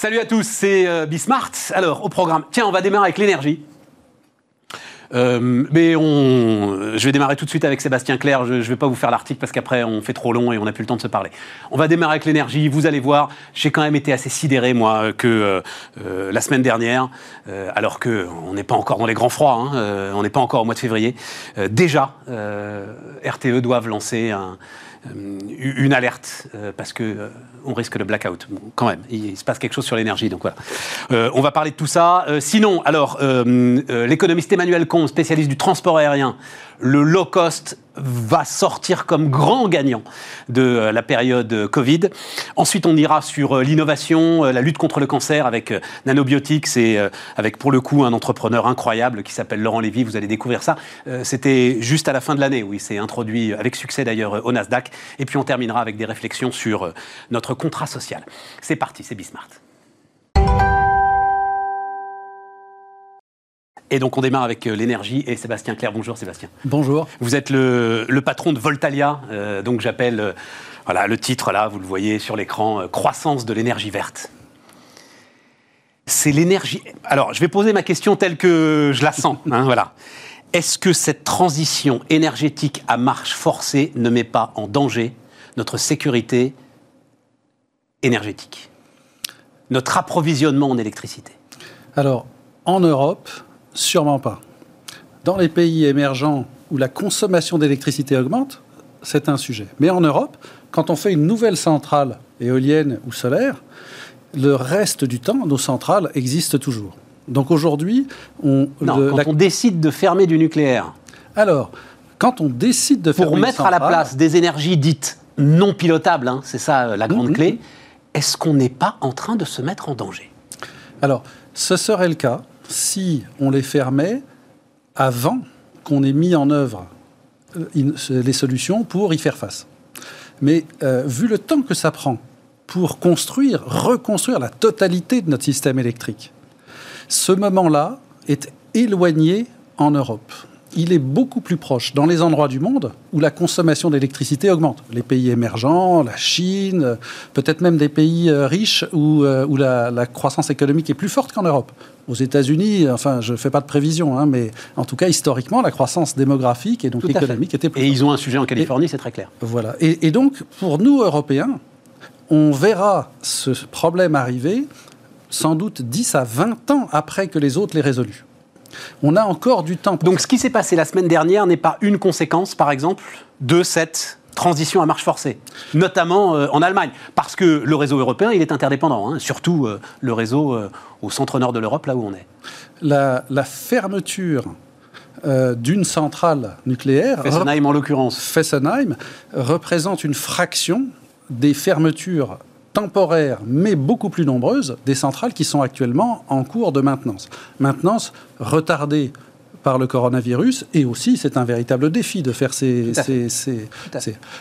Salut à tous, c'est euh, Bismart. Alors, au programme, tiens, on va démarrer avec l'énergie. Euh, mais on, je vais démarrer tout de suite avec Sébastien Clair. Je ne vais pas vous faire l'article parce qu'après on fait trop long et on n'a plus le temps de se parler. On va démarrer avec l'énergie. Vous allez voir, j'ai quand même été assez sidéré moi que euh, la semaine dernière, alors que on n'est pas encore dans les grands froids, hein, on n'est pas encore au mois de février, déjà RTE doivent lancer un, une alerte parce que on risque le blackout. quand même, il, se passe quelque chose sur l'énergie, donc voilà. Euh, on va parler de tout ça. Euh, sinon, alors, euh, l'économiste Emmanuel Combe, spécialiste du transport aérien, le low cost va sortir comme grand gagnant de la période Covid. Ensuite, on ira sur l'innovation, la lutte contre le cancer avec Nanobiotics et avec pour le coup un entrepreneur incroyable qui s'appelle Laurent Lévy. Vous allez découvrir ça. C'était juste à la fin de l'année où il s'est introduit avec succès d'ailleurs au Nasdaq. Et puis on terminera avec des réflexions sur notre contrat social. C'est parti, c'est Bismart. Et donc on démarre avec euh, l'énergie et Sébastien Claire. Bonjour Sébastien. Bonjour. Vous êtes le, patron de Voltalia, euh, donc j'appelle euh, voilà le titre là, vous le voyez sur l'écran, croissance de l'énergie verte. C'est l'énergie. Alors je vais poser ma question telle que je la sens. Hein, voilà. Est-ce que cette transition énergétique à marche forcée ne met pas en danger notre sécurité énergétique, notre approvisionnement en électricité Alors en Europe, Sûrement pas. Dans les pays émergents où la consommation d'électricité augmente, c'est un sujet. Mais en Europe, quand on fait une nouvelle centrale éolienne ou solaire, le reste du temps, nos centrales existent toujours. Donc aujourd'hui, on... Non, quand on décide de fermer du nucléaire. Alors, quand on décide de fermer... Pour mettre à la place des énergies dites non pilotables, hein, c'est ça euh, la grande mm-hmm. clé, est-ce qu'on n'est pas en train de se mettre en danger? Alors, ce serait le cas si on les fermait avant qu'on ait mis en œuvre euh, les solutions pour y faire face. Mais euh, vu le temps que ça prend pour construire, reconstruire la totalité de notre système électrique, ce moment-là est éloigné en Europe il est beaucoup plus proche dans les endroits du monde où la consommation d'électricité augmente. Les pays émergents, la Chine, peut-être même des pays euh, riches où, euh, où la, croissance économique est plus forte qu'en Europe. Aux États-Unis, enfin, je ne fais pas de prévision, hein, mais en tout cas, historiquement, la croissance démographique et donc économique était plus Et ils ont un sujet en Californie, c'est très clair. Voilà. Et, et donc, pour nous, Européens, on verra ce problème arriver sans doute 10 à 20 ans après que les autres l'aient résolu. On a encore du temps. Donc ce qui s'est passé la semaine dernière n'est pas une conséquence, par exemple, de cette transition à marche forcée, notamment euh, en Allemagne, parce que le réseau européen, il est interdépendant, hein, surtout euh, le réseau euh, au centre-nord de l'Europe, là où on est. La, fermeture d'une centrale nucléaire, Fessenheim en l'occurrence, Fessenheim, représente une fraction des fermetures temporaires, mais beaucoup plus nombreuses, des centrales qui sont actuellement en cours de maintenance. Maintenance retardée par le coronavirus et aussi c'est un véritable défi de faire ces...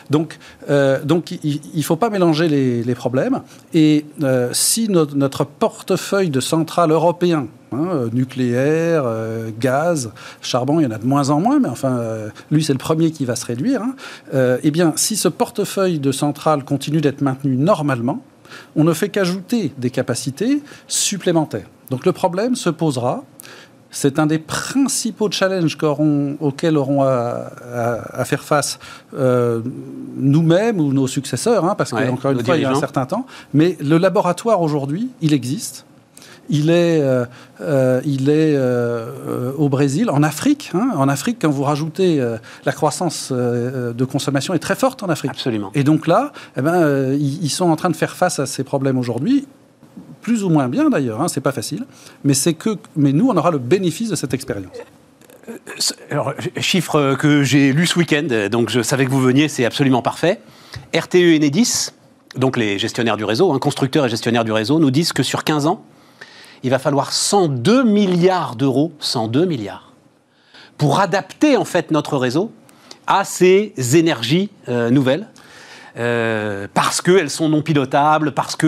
Donc, euh, donc il ne faut pas mélanger les, problèmes et euh, si notre portefeuille de centrales européens Hein, euh, nucléaire, euh, gaz, charbon, il y en a de moins en moins, mais enfin, euh, lui, c'est le premier qui va se réduire. Hein. eh bien, si ce portefeuille de centrales continue d'être maintenu normalement, on ne fait qu'ajouter des capacités supplémentaires. Donc le problème se posera. C'est un des principaux challenges auxquels auront à, faire face nous-mêmes ou nos successeurs, hein, parce qu'encore une fois, il y a un certain temps. Mais le laboratoire aujourd'hui, il existe il est, euh, euh, il est euh, au Brésil, en Afrique. Hein. en Afrique, quand vous rajoutez la croissance de consommation est très forte en Afrique. Absolument. Et donc là, eh ben, ils, sont en train de faire face à ces problèmes aujourd'hui plus ou moins bien d'ailleurs, hein, c'est pas facile, mais que, mais nous, on aura le bénéfice de cette expérience. Alors, chiffre que j'ai lu ce week-end, donc je savais que vous veniez, c'est absolument parfait. RTE et Enedis, donc les gestionnaires du réseau, hein, constructeurs et gestionnaires du réseau, nous disent que sur 15 ans, il va falloir 102 milliards d'euros, 102 milliards, pour adapter en fait notre réseau à ces énergies euh, nouvelles. Euh, parce qu'elles sont non pilotables, parce que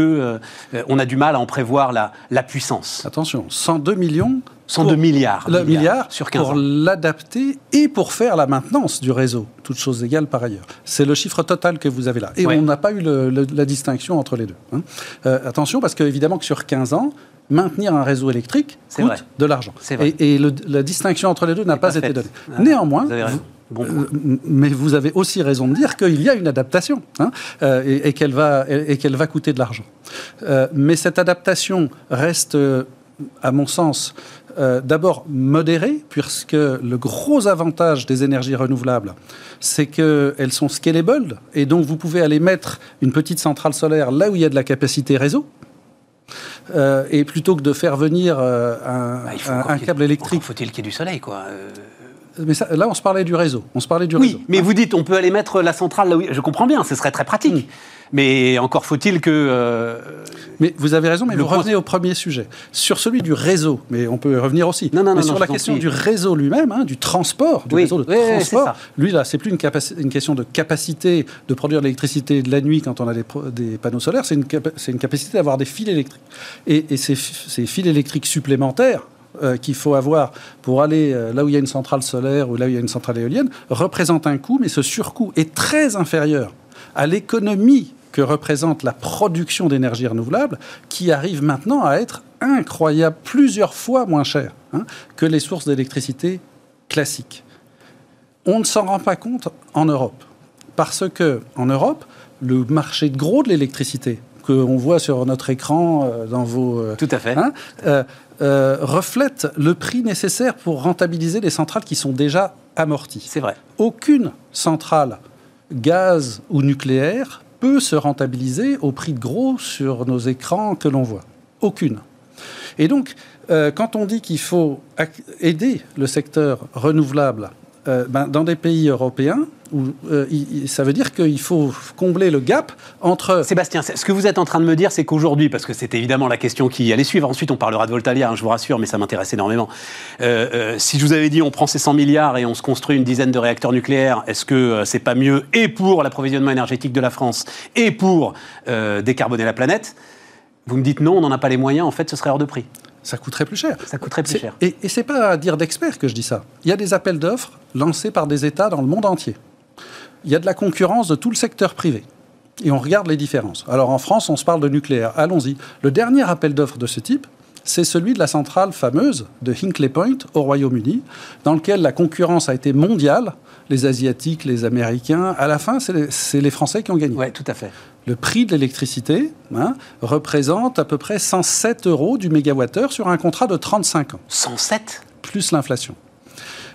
euh, on a du mal à en prévoir la, la puissance. Attention, 102 millions 102 milliards, le milliard sur 15 pour l'adapter et pour faire la maintenance du réseau, toutes choses égales par ailleurs. C'est le chiffre total que vous avez là. Et Ouais. on n'a pas eu le- le- la distinction entre les deux. hein. Euh, attention, parce qu'évidemment que sur 15 ans, maintenir un réseau électrique coûte vrai. de l'argent. C'est vrai. Et, et le- la distinction entre les deux n'a pas, été donnée. Ah, Néanmoins, vous. Bon euh, mais vous avez aussi raison de dire qu'il y a une adaptation hein, euh, et, et qu'elle va, et, et qu'elle va coûter de l'argent. Euh, mais cette adaptation reste, à mon sens, euh, d'abord modérée, puisque le gros avantage des énergies renouvelables, c'est qu'elles sont scalable, et donc vous pouvez aller mettre une petite centrale solaire là où il y a de la capacité réseau. euh, et plutôt que de faire venir euh, un, Bah, il faut un- câble électrique. encore Faut-il qu'il y ait du soleil, quoi euh. Mais ça- là, on se parlait du réseau. On se parlait du Oui, réseau. mais vous dites, on peut aller mettre la centrale là où. Je comprends bien, ce serait très pratique. Mm. Mais encore faut-il que. euh, Mais vous avez raison, mais vous revenez au premier sujet. Sur celui du réseau, mais on peut y revenir aussi. Non, non, mais non, sur la question du réseau lui-même, hein, du transport, du Oui, réseau de oui, transport, lui là, c'est plus une, question de capacité de produire de l'électricité de la nuit quand on a des, panneaux solaires, c'est une, capa- c'est une capacité d'avoir des fils électriques. Et, et ces, f- ces fils électriques supplémentaires euh, qu'il faut avoir pour aller euh, là où il y a une centrale solaire ou là où il y a une centrale éolienne représentent un coût, mais ce surcoût est très inférieur à l'économie que représente la production d'énergie renouvelable, qui arrive maintenant à être incroyable, plusieurs fois moins cher hein, que les sources d'électricité classiques. On ne s'en rend pas compte en Europe, parce que en Europe, le marché de gros de l'électricité qu'on voit sur notre écran euh, dans vos euh, Tout à fait. hein, euh, euh, reflète le prix nécessaire pour rentabiliser les centrales qui sont déjà amorties C'est vrai. aucune centrale gaz ou nucléaire peut se rentabiliser au prix de gros sur nos écrans que l'on voit. Aucune. Et donc, euh, quand on dit qu'il faut aider le secteur renouvelable euh, ben, dans des pays européens, euh, ça veut dire qu'il faut combler le gap entre... Sébastien, ce que vous êtes en train de me dire, c'est qu'aujourd'hui, parce que c'est évidemment la question qui allait suivre, ensuite on parlera de Voltalia, hein, je vous rassure, mais ça m'intéresse énormément. Euh, si je vous avais dit on prend ces 100 milliards et on se construit une dizaine de réacteurs nucléaires, est-ce que c'est pas mieux et pour l'approvisionnement énergétique de la France et pour décarboner la planète? Vous me dites non, on n'en a pas les moyens, en fait ce serait hors de prix. Ça coûterait plus cher. Ça coûterait plus cher. Et, et c'est pas à dire d'expert que je dis ça. Il y a des appels d'offres lancés par des États dans le monde entier. Il y a de la concurrence de tout le secteur privé. Et on regarde les différences. Alors en France, on se parle de nucléaire. Allons-y. Le dernier appel d'offres de ce type, c'est celui de la centrale fameuse de Hinkley Point au Royaume-Uni, dans lequel la concurrence a été mondiale. Les Asiatiques, les Américains. À la fin, c'est les, c'est les Français qui ont gagné. Oui, tout à fait. Le prix de l'électricité hein, représente à peu près 107 euros du mégawattheure sur un contrat de 35 ans, 107 plus l'inflation.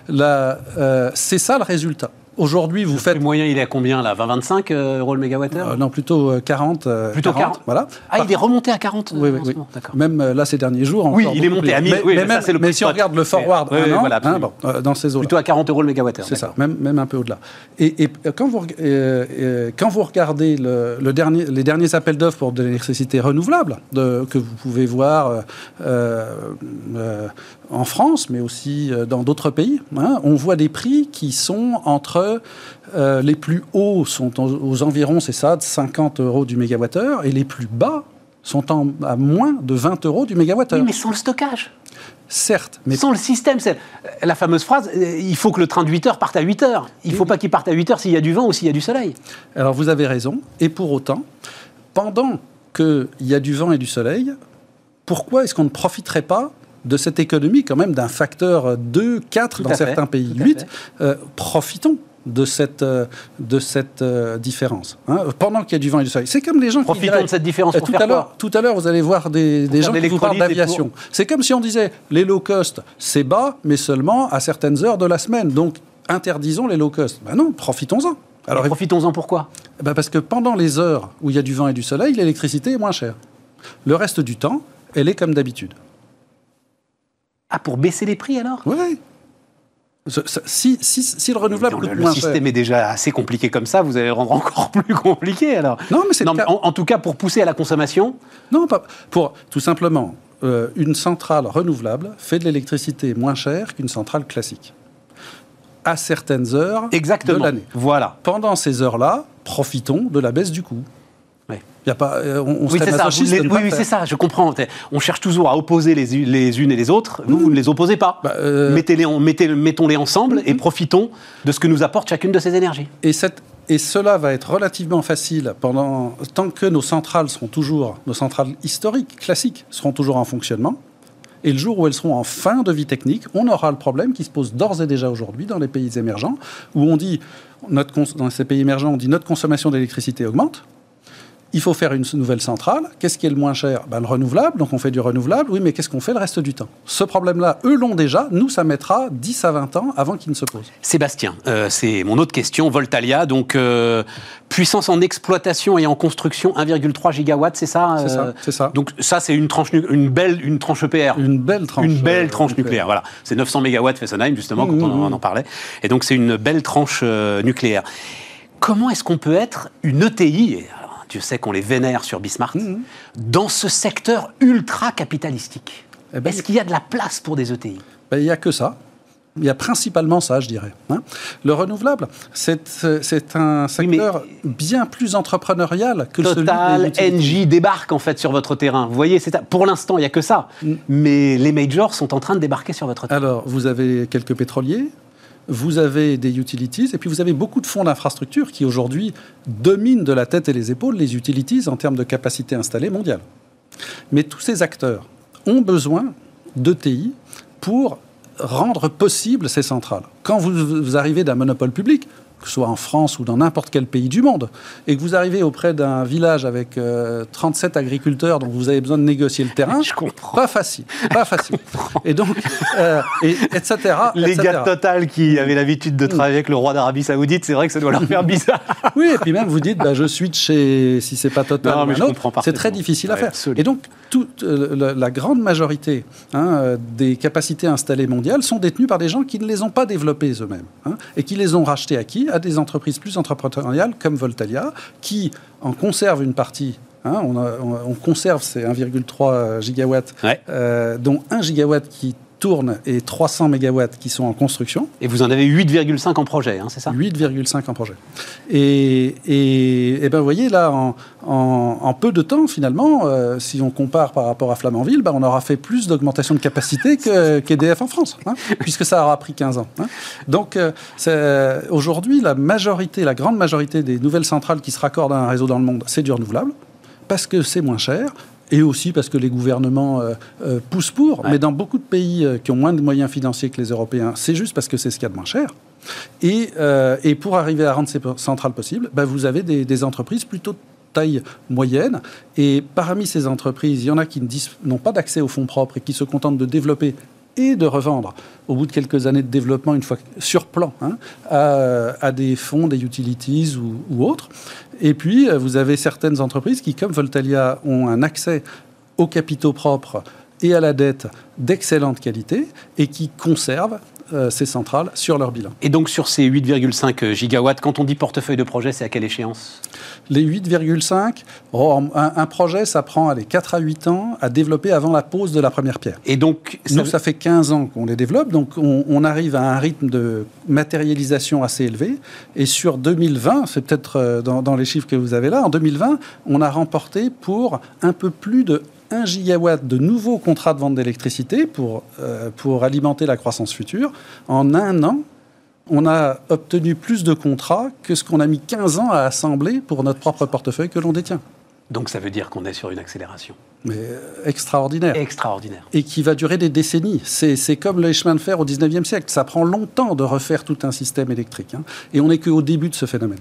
Euh, c'est ça le résultat. Aujourd'hui, vous faites... Le moyen, il est à combien là? 20-25 euh, euros le mégawattheure Euh, non, plutôt euh, 40. euh, Plutôt 40. Voilà. Ah, Par- il est remonté à 40 euh, Oui, oui, oui. Même euh, là, ces derniers jours. Oui, il est monté à plus. 1000, Mais, oui, mais mais ça, même- c'est le mais si on regarde le forward, Oui, un oui, an, voilà, hein, absolument. bon, euh, dans ces eaux Plutôt à 40 euros le mégawattheure. C'est ça, même, même un peu au-delà. Et, et quand, vous, euh, quand vous regardez le, le dernier, les derniers appels d'offres pour de l'électricité renouvelable, de, que vous pouvez voir euh, euh, euh, en France, mais aussi euh, dans d'autres pays, hein, on voit des prix qui sont entre euh, les plus hauts sont aux, aux environs, c'est ça, de 50 euros du mégawattheure, et les plus bas sont en- à moins de 20 euros du mégawattheure. Oui, mais sans le stockage. Certes, mais Sans le système, c'est la fameuse phrase euh, il faut que le train de 8 heures parte à 8 heures. Il ne faut pas qu'il parte à 8 heures s'il y a du vent ou s'il y a du soleil. Alors vous avez raison. Et pour autant, pendant qu'il y a du vent et du soleil, pourquoi est-ce qu'on ne profiterait pas de cette économie quand même d'un facteur 2, 4 Tout dans fait, certains pays, tout à 8 fait. euh, Profitons de cette, euh, de cette euh, différence. hein, pendant qu'il y a du vent et du soleil. C'est comme les gens qui Profitons diraient- de cette différence pour tout faire à l'heure, tout à l'heure, vous allez voir des, des gens qui vous parlent d'aviation. C'est comme si on disait les low cost, c'est bas, mais seulement à certaines heures de la semaine. Donc interdisons les low cost. Ben non, profitons-en. Alors profitons-en pourquoi Eh ben, parce que pendant les heures où il y a du vent et du soleil, l'électricité est moins chère. Le reste du temps, elle est comme d'habitude. Ah, pour baisser les prix alors? Oui. Si, si, si le renouvelable Non, le, système cher. est déjà assez compliqué comme ça, vous allez le rendre encore plus compliqué alors. Non, mais c'est en tout cas, pour pousser à la consommation, Non, pas pour tout simplement euh, une centrale renouvelable fait de l'électricité moins chère qu'une centrale classique. à certaines heures Exactement. de l'année. Voilà. Pendant ces heures-là, profitons de la baisse du coût. Ouais. Y a pas, euh, on, Oui, c'est ça. les- oui, oui, c'est ça, je comprends. On cherche toujours à opposer les, les unes et les autres. Vous, vous ne les opposez pas. Bah, euh, Mettez-les en- mettez- Mettons-les ensemble et profitons de ce que nous apporte chacune de ces énergies. Et, cette- et cela va être relativement facile pendant tant que nos centrales seront toujours, nos centrales historiques, classiques, seront toujours en fonctionnement. Et le jour où elles seront en fin de vie technique, on aura le problème qui se pose d'ores et déjà aujourd'hui dans les pays émergents, où on dit, notre dans ces pays émergents, on dit notre consommation d'électricité augmente. Il faut faire une nouvelle centrale. Qu'est-ce qui est le moins cher? Ben, Le renouvelable. Donc on fait du renouvelable. Oui, mais qu'est-ce qu'on fait le reste du temps? Ce problème-là, eux l'ont déjà. Nous, ça mettra 10 à 20 ans avant qu'il ne se pose. Sébastien, euh, c'est mon autre question. Voltalia, donc euh, puissance en exploitation et en construction 1,3 gigawatts, c'est ça C'est euh, ça, c'est ça. Donc ça, c'est une tranche, une belle, une tranche EPR. Une belle tranche. Une belle euh, tranche nucléaire, voilà. C'est 900 mégawatts Fessenheim, justement, quand Mmh, on, en- mmh. on en parlait. Et donc, c'est une belle tranche nucléaire. Comment est-ce qu'on peut être une ETI, Dieu sait qu'on les vénère sur Bismarck, Mmh. dans ce secteur ultra capitalistique Eh ben, Est-ce qu'il y a de la place pour des ETI Ben, Il n'y a que ça. Il y a principalement ça, je dirais. hein. Le renouvelable, c'est c'est un Oui, secteur bien plus entrepreneurial que Total, celui des. NJ débarquent en fait sur votre terrain. Vous voyez, pour l'instant, il n'y a que ça. Mm. Mais les majors sont en train de débarquer sur votre terrain. Alors, vous avez quelques pétroliers, vous avez des utilities, et puis vous avez beaucoup de fonds d'infrastructure qui aujourd'hui dominent de la tête et les épaules les utilities en termes de capacité installée mondiale. Mais tous ces acteurs ont besoin d'ETI pour rendre possible ces centrales. Quand vous, vous arrivez d'un monopole public, que ce soit en France ou dans n'importe quel pays du monde, et que vous arrivez auprès d'un village avec euh, 37 agriculteurs dont vous avez besoin de négocier le terrain, Je comprends. pas facile, pas facile. Et donc, euh, et, etc. Les etc. gars de Total qui avaient l'habitude de travailler avec le roi d'Arabie Saoudite, c'est vrai que ça doit leur faire bizarre. Oui, et puis même vous dites, bah, je suis de chez, si c'est pas Total Non, ou mais un je autre, c'est très difficile à faire. absolument. Et donc, toute euh, la, la grande majorité hein, euh, des capacités installées mondiales sont détenues par des gens qui ne les ont pas développées eux-mêmes hein, et qui les ont rachetées à qui? À des entreprises plus entrepreneuriales comme Voltalia, qui en conservent une partie. hein, on, a- on- on conserve ces 1,3 gigawatts, Ouais. euh, dont 1 gigawatt qui tourne et 300 mégawatts qui sont en construction. Et vous en avez 8,5 en projet, hein, c'est ça? 8,5 en projet. Et, et, et ben, vous voyez, là, en, en- en peu de temps, finalement, euh, si on compare par rapport à Flamanville, ben, on aura fait plus d'augmentation de capacité que- qu'EDF en France, hein, puisque ça aura pris 15 ans. hein. Donc, euh, c'est- aujourd'hui, la majorité, la grande majorité des nouvelles centrales qui se raccordent à un réseau dans le monde, c'est du renouvelable, parce que c'est moins cher. Et aussi parce que les gouvernements euh, euh, poussent pour. Ouais. Mais dans beaucoup de pays euh, qui ont moins de moyens financiers que les Européens, c'est juste parce que c'est ce qu'il y a de moins cher. Et, et pour arriver à rendre ces centrales possibles, bah, vous avez des, des entreprises plutôt de taille moyenne. Et parmi ces entreprises, il y en a qui n'ont pas d'accès aux fonds propres et qui se contentent de développer et de revendre au bout de quelques années de développement, une fois sur plan, hein, à, à des fonds, des utilities ou, ou autres. Et puis, euh, vous avez certaines entreprises qui, comme Voltalia, ont un accès aux capitaux propres et à la dette d'excellente qualité et qui conservent euh, ces centrales sur leur bilan. Et donc sur ces 8,5 gigawatts, quand on dit portefeuille de projet, c'est à quelle échéance? Les 8,5, oh, un, un projet, ça prend allez, 4 à 8 ans à développer avant la pose de la première pierre. Et donc, ça- Nous, ça fait 15 ans qu'on les développe, donc on, on arrive à un rythme de matérialisation assez élevé. Et sur 2020, c'est peut-être euh, dans, dans les chiffres que vous avez là, en 2020, on a remporté pour un peu plus de 1 gigawatt de nouveaux contrats de vente d'électricité pour, euh, pour alimenter la croissance future. En un an, on a obtenu plus de contrats que ce qu'on a mis 15 ans à assembler pour notre propre portefeuille que l'on détient. donc ça veut dire qu'on est sur une accélération Mais euh, extraordinaire. extraordinaire. et qui va durer des décennies. C'est c'est comme les chemins de fer au 19e siècle. Ça prend longtemps de refaire tout un système électrique. hein. Et on n'est qu'au début de ce phénomène.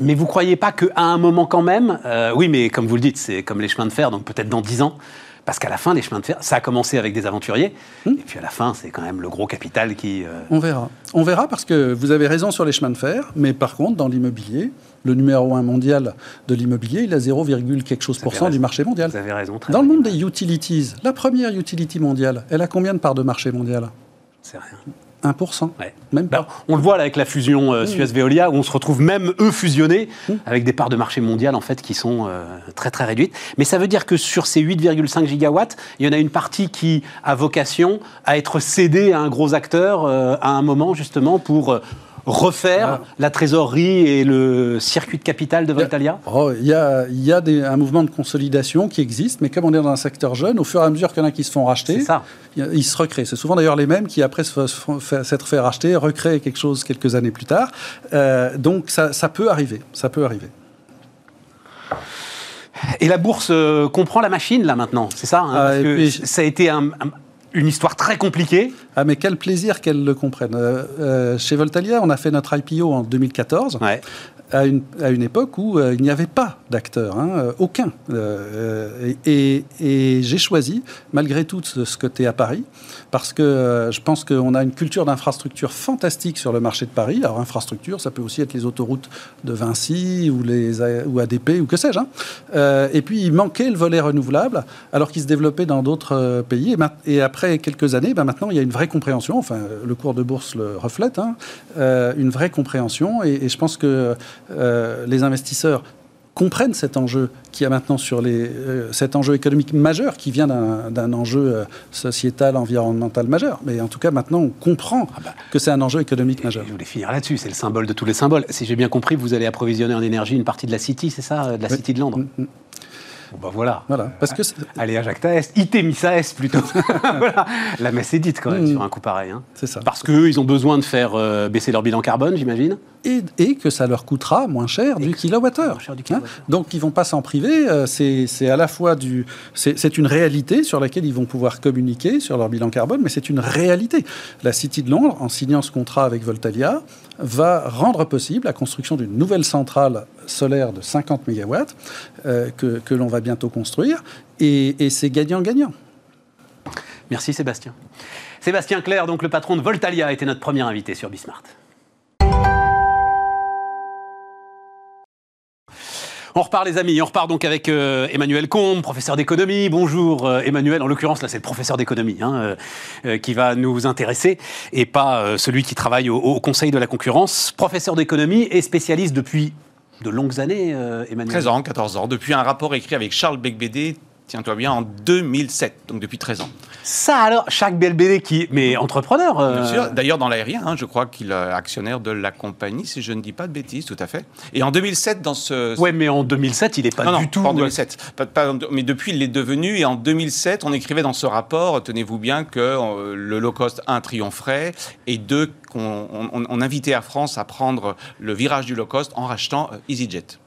Mais vous croyez pas qu'à un moment quand même, euh, oui, mais comme vous le dites, c'est comme les chemins de fer, donc peut-être dans 10 ans, parce qu'à la fin, les chemins de fer, ça a commencé avec des aventuriers, Hmm. et puis à la fin, c'est quand même le gros capital qui... euh, On verra. On verra parce que vous avez raison sur les chemins de fer, mais par contre, dans l'immobilier, le numéro un mondial de l'immobilier, il a 0, quelque chose pour cent du marché mondial. Vous avez raison, très Dans le monde des utilities, la première utility mondiale, elle a combien de parts de marché mondial? C'est rien. 1%. Ouais. Même Ben, pas. on le voit là avec la fusion euh, Suez-Veolia, où on se retrouve même eux fusionnés avec des parts de marché mondial en fait qui sont euh, très très réduites. Mais ça veut dire que sur ces 8,5 gigawatts, il y en a une partie qui a vocation à être cédée à un gros acteur euh, à un moment justement pour refaire Ah. la trésorerie et le circuit de capital de Voltalia. Oh, Il y a, il y a des- un mouvement de consolidation qui existe, mais comme on est dans un secteur jeune, au fur et à mesure qu'il y en a qui se font racheter, ça. ils se recréent. C'est souvent d'ailleurs les mêmes qui, après s'être fait racheter, recréent quelque chose quelques années plus tard. Euh, donc ça, ça peut arriver. Ça peut arriver. Et la bourse euh, comprend la machine là maintenant, c'est ça hein, Ah, Parce et que puis- ça a été un- un- une histoire très compliquée. Ah, mais quel plaisir qu'elles le comprennent. Euh, euh, chez Voltalia, on a fait notre IPO en 2014. Ouais. à une, à une époque où euh, il n'y avait pas d'acteurs, hein, aucun. Euh, et et j'ai choisi, malgré tout, ce, ce côté à Paris, parce que euh, je pense qu'on a une culture d'infrastructure fantastique sur le marché de Paris. Alors, infrastructure, ça peut aussi être les autoroutes de Vinci ou, les, ou ADP ou que sais-je. hein. Euh, et puis, il manquait le volet renouvelable, alors qu'il se développait dans d'autres euh, pays. Et, après quelques années, ben, maintenant, il y a une vraie compréhension, enfin, le cours de bourse le reflète, hein, une vraie compréhension. Et, je pense que les investisseurs comprennent cet enjeu qui a maintenant sur les euh, cet enjeu économique majeur qui vient d'un enjeu euh, sociétal environnemental majeur mais en tout cas maintenant on comprend que c'est un enjeu économique majeur Je voulais finir là-dessus, c'est le symbole de tous les symboles. Si j'ai bien compris, vous allez approvisionner en énergie une partie de la City, c'est ça, euh, de la Oui. City de Londres Mm, mm. Bon bah voilà. voilà parce que Allez à Jacta Est, Itemissa Est plutôt. voilà. La messe est dite quand même Mm. sur un coup pareil. hein. c'est ça Parce qu'eux, ils ont besoin de faire euh, baisser leur bilan carbone, j'imagine. Et, et que ça leur coûtera moins cher du kilowattheure. Hein. Donc ils vont pas s'en priver. euh, C'est à la fois du, c'est c'est une réalité sur laquelle ils vont pouvoir communiquer sur leur bilan carbone, mais c'est une réalité. La City de Londres, en signant ce contrat avec Voltalia, va rendre possible la construction d'une nouvelle centrale solaire de 50 MW euh, que, que l'on va bientôt construire, et, et c'est gagnant-gagnant. Merci Sébastien. Sébastien Claire, donc le patron de Voltalia, était notre premier invité sur Bismart. On repart les amis, on repart donc avec euh, Emmanuel Combe, professeur d'économie. Bonjour euh, Emmanuel, en l'occurrence là c'est le professeur d'économie hein, euh, qui va nous intéresser et pas celui qui travaille au, Conseil de la concurrence. Professeur d'économie et spécialiste depuis de longues années Emmanuel. 13 ans, 14 ans, depuis un rapport écrit avec Charles Becbédé, tiens-toi bien, en 2007, donc depuis 13 ans. Ça alors, chaque BLBD qui... Mais entrepreneur euh, Bien sûr. D'ailleurs, dans l'aérien, hein, je crois qu'il est actionnaire de la compagnie, si je ne dis pas de bêtises, tout à fait. Et en 2007, dans ce... Ouais, mais en 2007, il n'est pas non, du non, tout... pas en 2007. Pas- pas en- mais depuis, il l'est devenu. Et en 2007, on écrivait dans ce rapport, tenez-vous bien, que euh, le low cost, un, triompherait, et deux, qu'on on, on invitait Air France à prendre le virage du low cost en rachetant euh, EasyJet.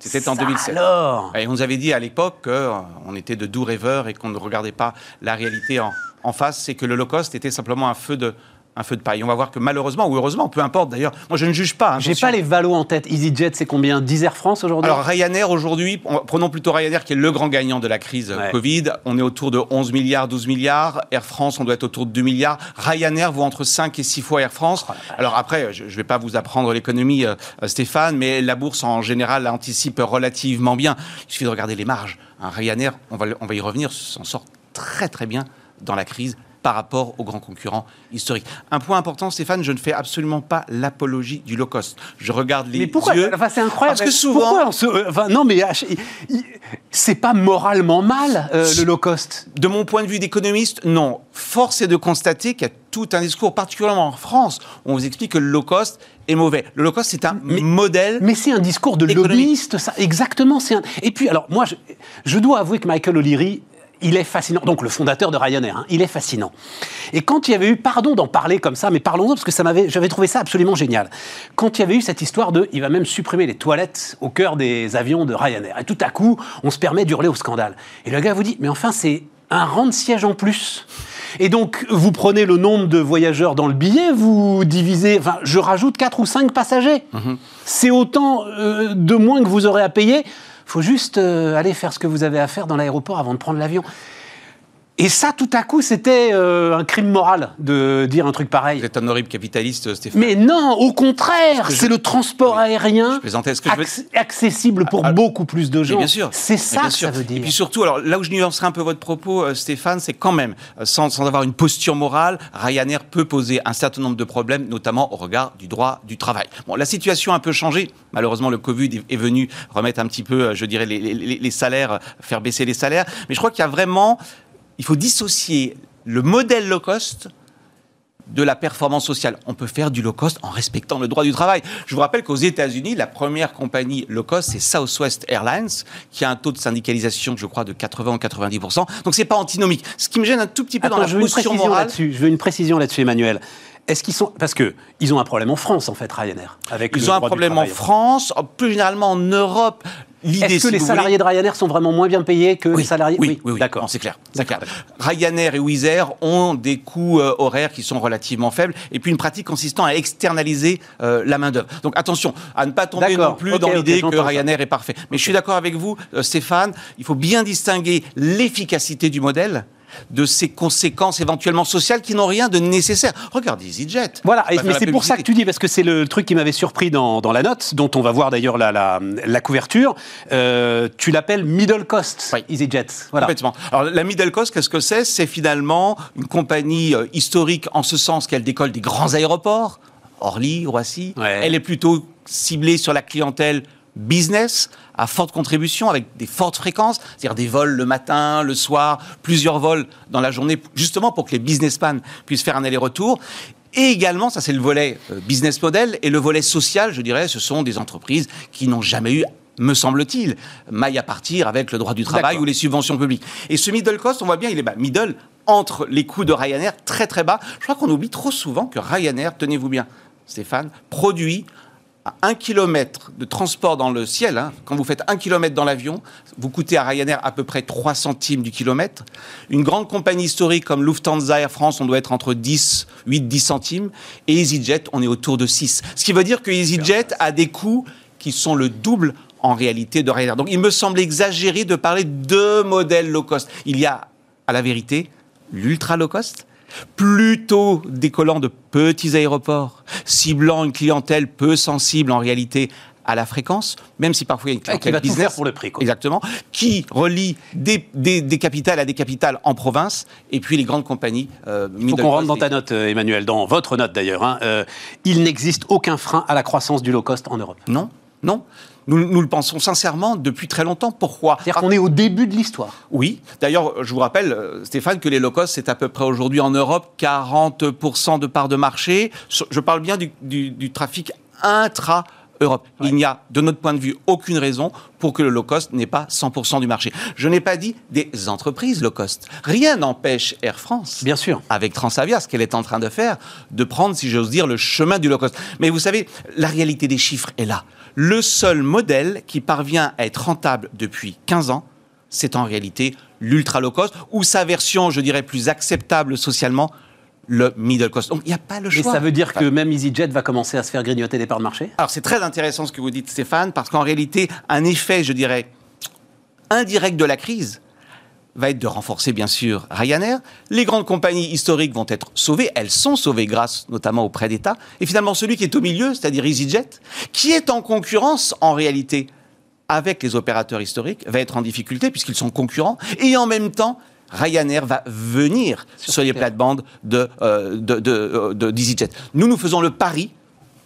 C'était en Ça 2007. alors Et on nous avait dit à l'époque qu'on était de doux rêveurs et qu'on ne regardait pas la réalité en, en face, c'est que le low cost était simplement un feu de, un feu de paille. On va voir que malheureusement, ou heureusement, peu importe d'ailleurs, moi je ne juge pas. hein, J'ai pas les valos en tête. EasyJet, c'est combien? 10 Air France aujourd'hui? Alors Ryanair aujourd'hui, on- prenons plutôt Ryanair qui est le grand gagnant de la crise euh, Ouais. Covid. On est autour de 11 milliards, 12 milliards. Air France, on doit être autour de 2 milliards. Ryanair vaut entre 5 et 6 fois Air France. Oh. Alors après, je ne vais pas vous apprendre l'économie, euh, euh, Stéphane, mais la bourse en général anticipe relativement bien. Il suffit de regarder les marges. Un Ryanair, on va, le- on va y revenir, s'en sort très très bien dans la crise par rapport aux grands concurrents historiques. Un point important, Stéphane, je ne fais absolument pas l'apologie du low cost. Je regarde les mais pourquoi yeux. Enfin, c'est incroyable. Parce que souvent- Pourquoi on se- enfin, non, mais c'est pas moralement mal euh, le low cost. De mon point de vue d'économiste, non. Force est de constater qu'il y a tout un discours, particulièrement en France, où on vous explique que le low cost est mauvais. Le low cost, c'est un Mais- modèle. Mais c'est un discours de Économique. lobbyiste, ça. Exactement. C'est un... Et puis, alors, moi, je, je dois avouer que Michael O'Leary, il est fascinant. Donc, le fondateur de Ryanair, hein, il est fascinant. Et quand il y avait eu, pardon d'en parler comme ça, mais parlons-en parce que ça m'avait, j'avais trouvé ça absolument génial. Quand il y avait eu cette histoire de, il va même supprimer les toilettes au cœur des avions de Ryanair. Et tout à coup, on se permet d'hurler au scandale. Et le gars vous dit, mais enfin, c'est un rang de siège en plus. Et donc, vous prenez le nombre de voyageurs dans le billet, vous divisez, enfin, je rajoute 4 ou 5 passagers. C'est autant euh, de moins que vous aurez à payer. Faut juste euh, aller faire ce que vous avez à faire dans l'aéroport avant de prendre l'avion. Et ça, tout à coup, c'était euh, un crime moral de dire un truc pareil. Vous êtes un horrible capitaliste, Stéphane. Mais non, au contraire, c'est le transport aérien ce que je veux... accessible pour ah, beaucoup plus de gens. bien sûr. C'est ça que ça veut dire. Et puis surtout, alors là où je nuancerai un peu votre propos, euh, Stéphane, c'est quand même, euh, sans, sans, avoir une posture morale, Ryanair peut poser un certain nombre de problèmes, notamment au regard du droit du travail. Bon, la situation a un peu changé. Malheureusement, le Covid est venu remettre un petit peu, je dirais, les, les, les salaires, faire baisser les salaires. Mais je crois qu'il y a vraiment il faut dissocier le modèle low cost de la performance sociale. On peut faire du low cost en respectant le droit du travail. Je vous rappelle qu'aux États-Unis, la première compagnie low cost, c'est Southwest Airlines, qui a un taux de syndicalisation, je crois, de 80 ou 90% Donc c'est pas antinomique. Ce qui me gêne un tout petit peu dans la je posture morale. Je veux une précision là-dessus, Emmanuel. Est-ce qu'ils sont parce que ils ont un problème en France en fait Ryanair avec ils ont un problème en France, plus généralement en Europe. Est-ce que les salariés de Ryanair sont vraiment moins bien payés que les salariés Oui, oui, d'accord, c'est clair. clair. Ryanair et Wizz Air ont des coûts euh, horaires qui sont relativement faibles et puis une pratique consistant à externaliser euh, la main d'œuvre. Donc attention à ne pas tomber non plus dans l'idée que Ryanair est parfait. Mais je suis d'accord avec vous, euh, Stéphane. Il faut bien distinguer l'efficacité du modèle de ses conséquences éventuellement sociales qui n'ont rien de nécessaire. Regarde EasyJet. Voilà, mais c'est pour ça que tu dis, parce que c'est le truc qui m'avait surpris dans, la note, dont on va voir d'ailleurs la, la, couverture. Euh, tu l'appelles middle cost, EasyJet. Voilà. Complètement. Alors la middle cost, qu'est-ce que c'est? C'est finalement une compagnie euh, historique en ce sens qu'elle décolle des grands aéroports. Orly, Roissy. Elle est plutôt ciblée sur la clientèle business à forte contribution avec des fortes fréquences, c'est-à-dire des vols le matin, le soir, plusieurs vols dans la journée, justement pour que les businessmen puissent faire un aller-retour. Et également, ça c'est le volet euh, business model, et le volet social, je dirais, ce sont des entreprises qui n'ont jamais eu me semble-t-il, maille à partir avec le droit du travail ou les subventions publiques. Et ce middle cost, on voit bien, il est bas. Middle entre les coûts de Ryanair très très bas. Je crois qu'on oublie trop souvent que Ryanair, tenez-vous bien, Stéphane, produit un kilomètre de transport dans le ciel, hein, quand vous faites un kilomètre dans l'avion, vous coûtez à Ryanair à peu près 3 centimes du kilomètre. Une grande compagnie historique comme Lufthansa Air France, on doit être entre 10, 8, 10 centimes. Et EasyJet, on est autour de 6. Ce qui veut dire que EasyJet a des coûts qui sont le double en réalité de Ryanair. Donc il me semble exagéré de parler de modèles low cost. Il y a, à la vérité, l'ultra low cost plutôt décollant de petits aéroports, ciblant une clientèle peu sensible en réalité à la fréquence, même si parfois il y a une clientèle qui va business, pour le prix. Exactement, qui relie des, des, capitales à des capitales en province, et puis les grandes compagnies. Euh, il faut qu'on rentre dans ta note, euh, Emmanuel, dans votre note d'ailleurs. Hein. Euh, il n'existe aucun frein à la croissance du low cost en Europe. Non, non. Nous, le pensons sincèrement depuis très longtemps. Pourquoi? C'est-à-dire qu'on est au début de l'histoire. Oui. D'ailleurs, je vous rappelle, euh, Stéphane, que les low cost, c'est à peu près aujourd'hui en Europe 40% de part de marché. Je parle bien du, trafic intra Europe. Il n'y a, de notre point de vue, aucune raison pour que le low cost n'ait pas 100% du marché. Je n'ai pas dit des entreprises low cost. Rien n'empêche Air France, bien sûr, avec Transavia, ce qu'elle est en train de faire, de prendre, si j'ose dire, le chemin du low cost. Mais vous savez, la réalité des chiffres est là. Le seul modèle qui parvient à être rentable depuis 15 ans, c'est en réalité l'ultra low cost, ou sa version, je dirais, plus acceptable socialement, le middle cost. Donc il n'y a pas le choix. Et ça veut dire que même EasyJet va commencer à se faire grignoter des parts de marché? Alors c'est très intéressant ce que vous dites Stéphane, parce qu'en réalité, un effet, je dirais, indirect de la crise va être de renforcer bien sûr Ryanair. Les grandes compagnies historiques vont être sauvées, elles sont sauvées grâce notamment au prêt d'État. Et finalement celui qui est au milieu, c'est-à-dire EasyJet, qui est en concurrence en réalité avec les opérateurs historiques, va être en difficulté puisqu'ils sont concurrents. Et en même temps, Ryanair va venir sur, les plates-bandes de, euh, de, d'EasyJet. Nous, nous faisons le pari,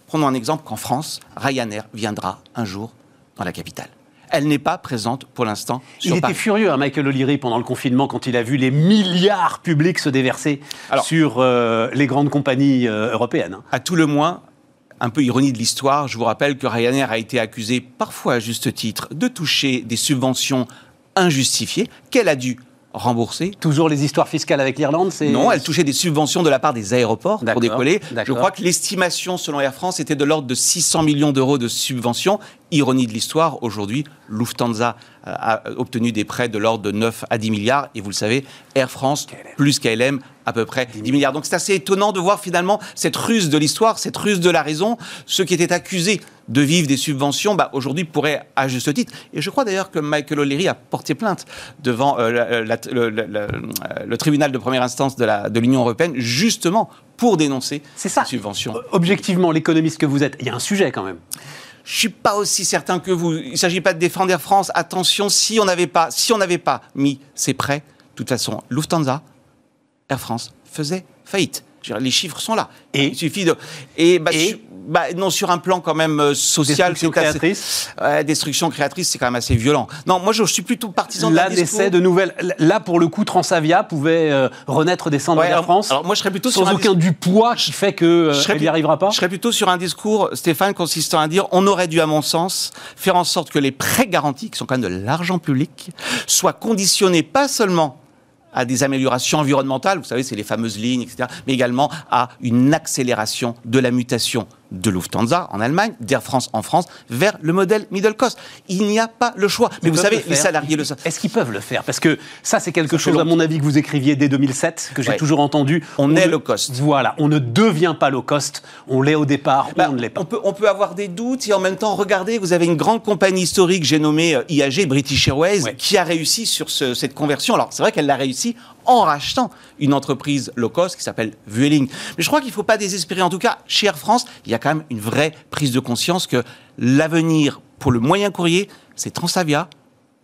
prenons un exemple, qu'en France, Ryanair viendra un jour dans la capitale. Elle n'est pas présente pour l'instant. Il était furieux, hein, Michael O'Leary, pendant le confinement, quand il a vu les milliards publics se déverser sur euh, les grandes compagnies euh, européennes. Hein. À tout le moins, un peu ironie de l'histoire, je vous rappelle que Ryanair a été accusé, parfois à juste titre, de toucher des subventions injustifiées qu'elle a dû rembourser. Toujours les histoires fiscales avec l'Irlande Non, elle touchait des subventions de la part des aéroports pour décoller. Je crois que l'estimation selon Air France était de l'ordre de 600 millions d'euros de subventions. Ironie de l'histoire, aujourd'hui, Lufthansa a obtenu des prêts de l'ordre de 9 à 10 milliards. Et vous le savez, Air France, plus KLM, à peu près 10 milliards. Donc c'est assez étonnant de voir finalement cette ruse de l'histoire, cette ruse de la raison. Ceux qui étaient accusés de vivre des subventions, bah, aujourd'hui pourraient à juste titre. Et je crois d'ailleurs que Michael O'Leary a porté plainte devant euh, le, tribunal de première instance de l'Union européenne, justement pour dénoncer ces subventions. Objectivement, l'économiste que vous êtes, il y a un sujet quand même. Je suis pas aussi certain que vous. Il ne s'agit pas de défendre Air France. Attention, si on n'avait pas, si on n'avait pas mis ces prêts, de toute façon, Lufthansa, Air France faisait faillite. Les chiffres sont là. Et il suffit de. Et, bah, bah, non, sur un plan quand même euh, social. Destruction créatrice. destruction créatrice, c'est quand même assez violent. Non, moi je suis plutôt partisan de Là, d'essai de nouvelles. Là, pour le coup, Transavia pouvait euh, renaître des cendres d'Air France. Alors moi, je serais plutôt sans aucun du poids qui fait que euh, n'y arrivera pas. Je serais plutôt sur un discours, Stéphane, consistant à dire on aurait dû, à mon sens, faire en sorte que les prêts garantis, qui sont quand même de l'argent public, soient conditionnés pas seulement à des améliorations environnementales, vous savez, c'est les fameuses lignes, etc., mais également à une accélération de la mutation de Lufthansa en Allemagne, d'Air France en France, vers le modèle middle cost. Il n'y a pas le choix. Mais vous savez, les salariés le savent. Est-ce qu'ils peuvent le faire? Parce que ça, c'est quelque chose, à mon avis, que vous écriviez dès 2007, que j'ai toujours entendu. On, est low cost. Voilà, on ne devient pas low cost. On l'est au départ bah, on ne l'est pas. On peut, on peut avoir des doutes et en même temps, regardez, vous avez une grande compagnie historique, j'ai nommé euh, IAG, British Airways, qui a réussi sur cette conversion. Alors, c'est vrai qu'elle l'a réussi en rachetant une entreprise low cost qui s'appelle Vueling. Mais je crois qu'il ne faut pas désespérer. En tout cas, chez Air France, il y a quand même une vraie prise de conscience que l'avenir pour le moyen courrier, c'est Transavia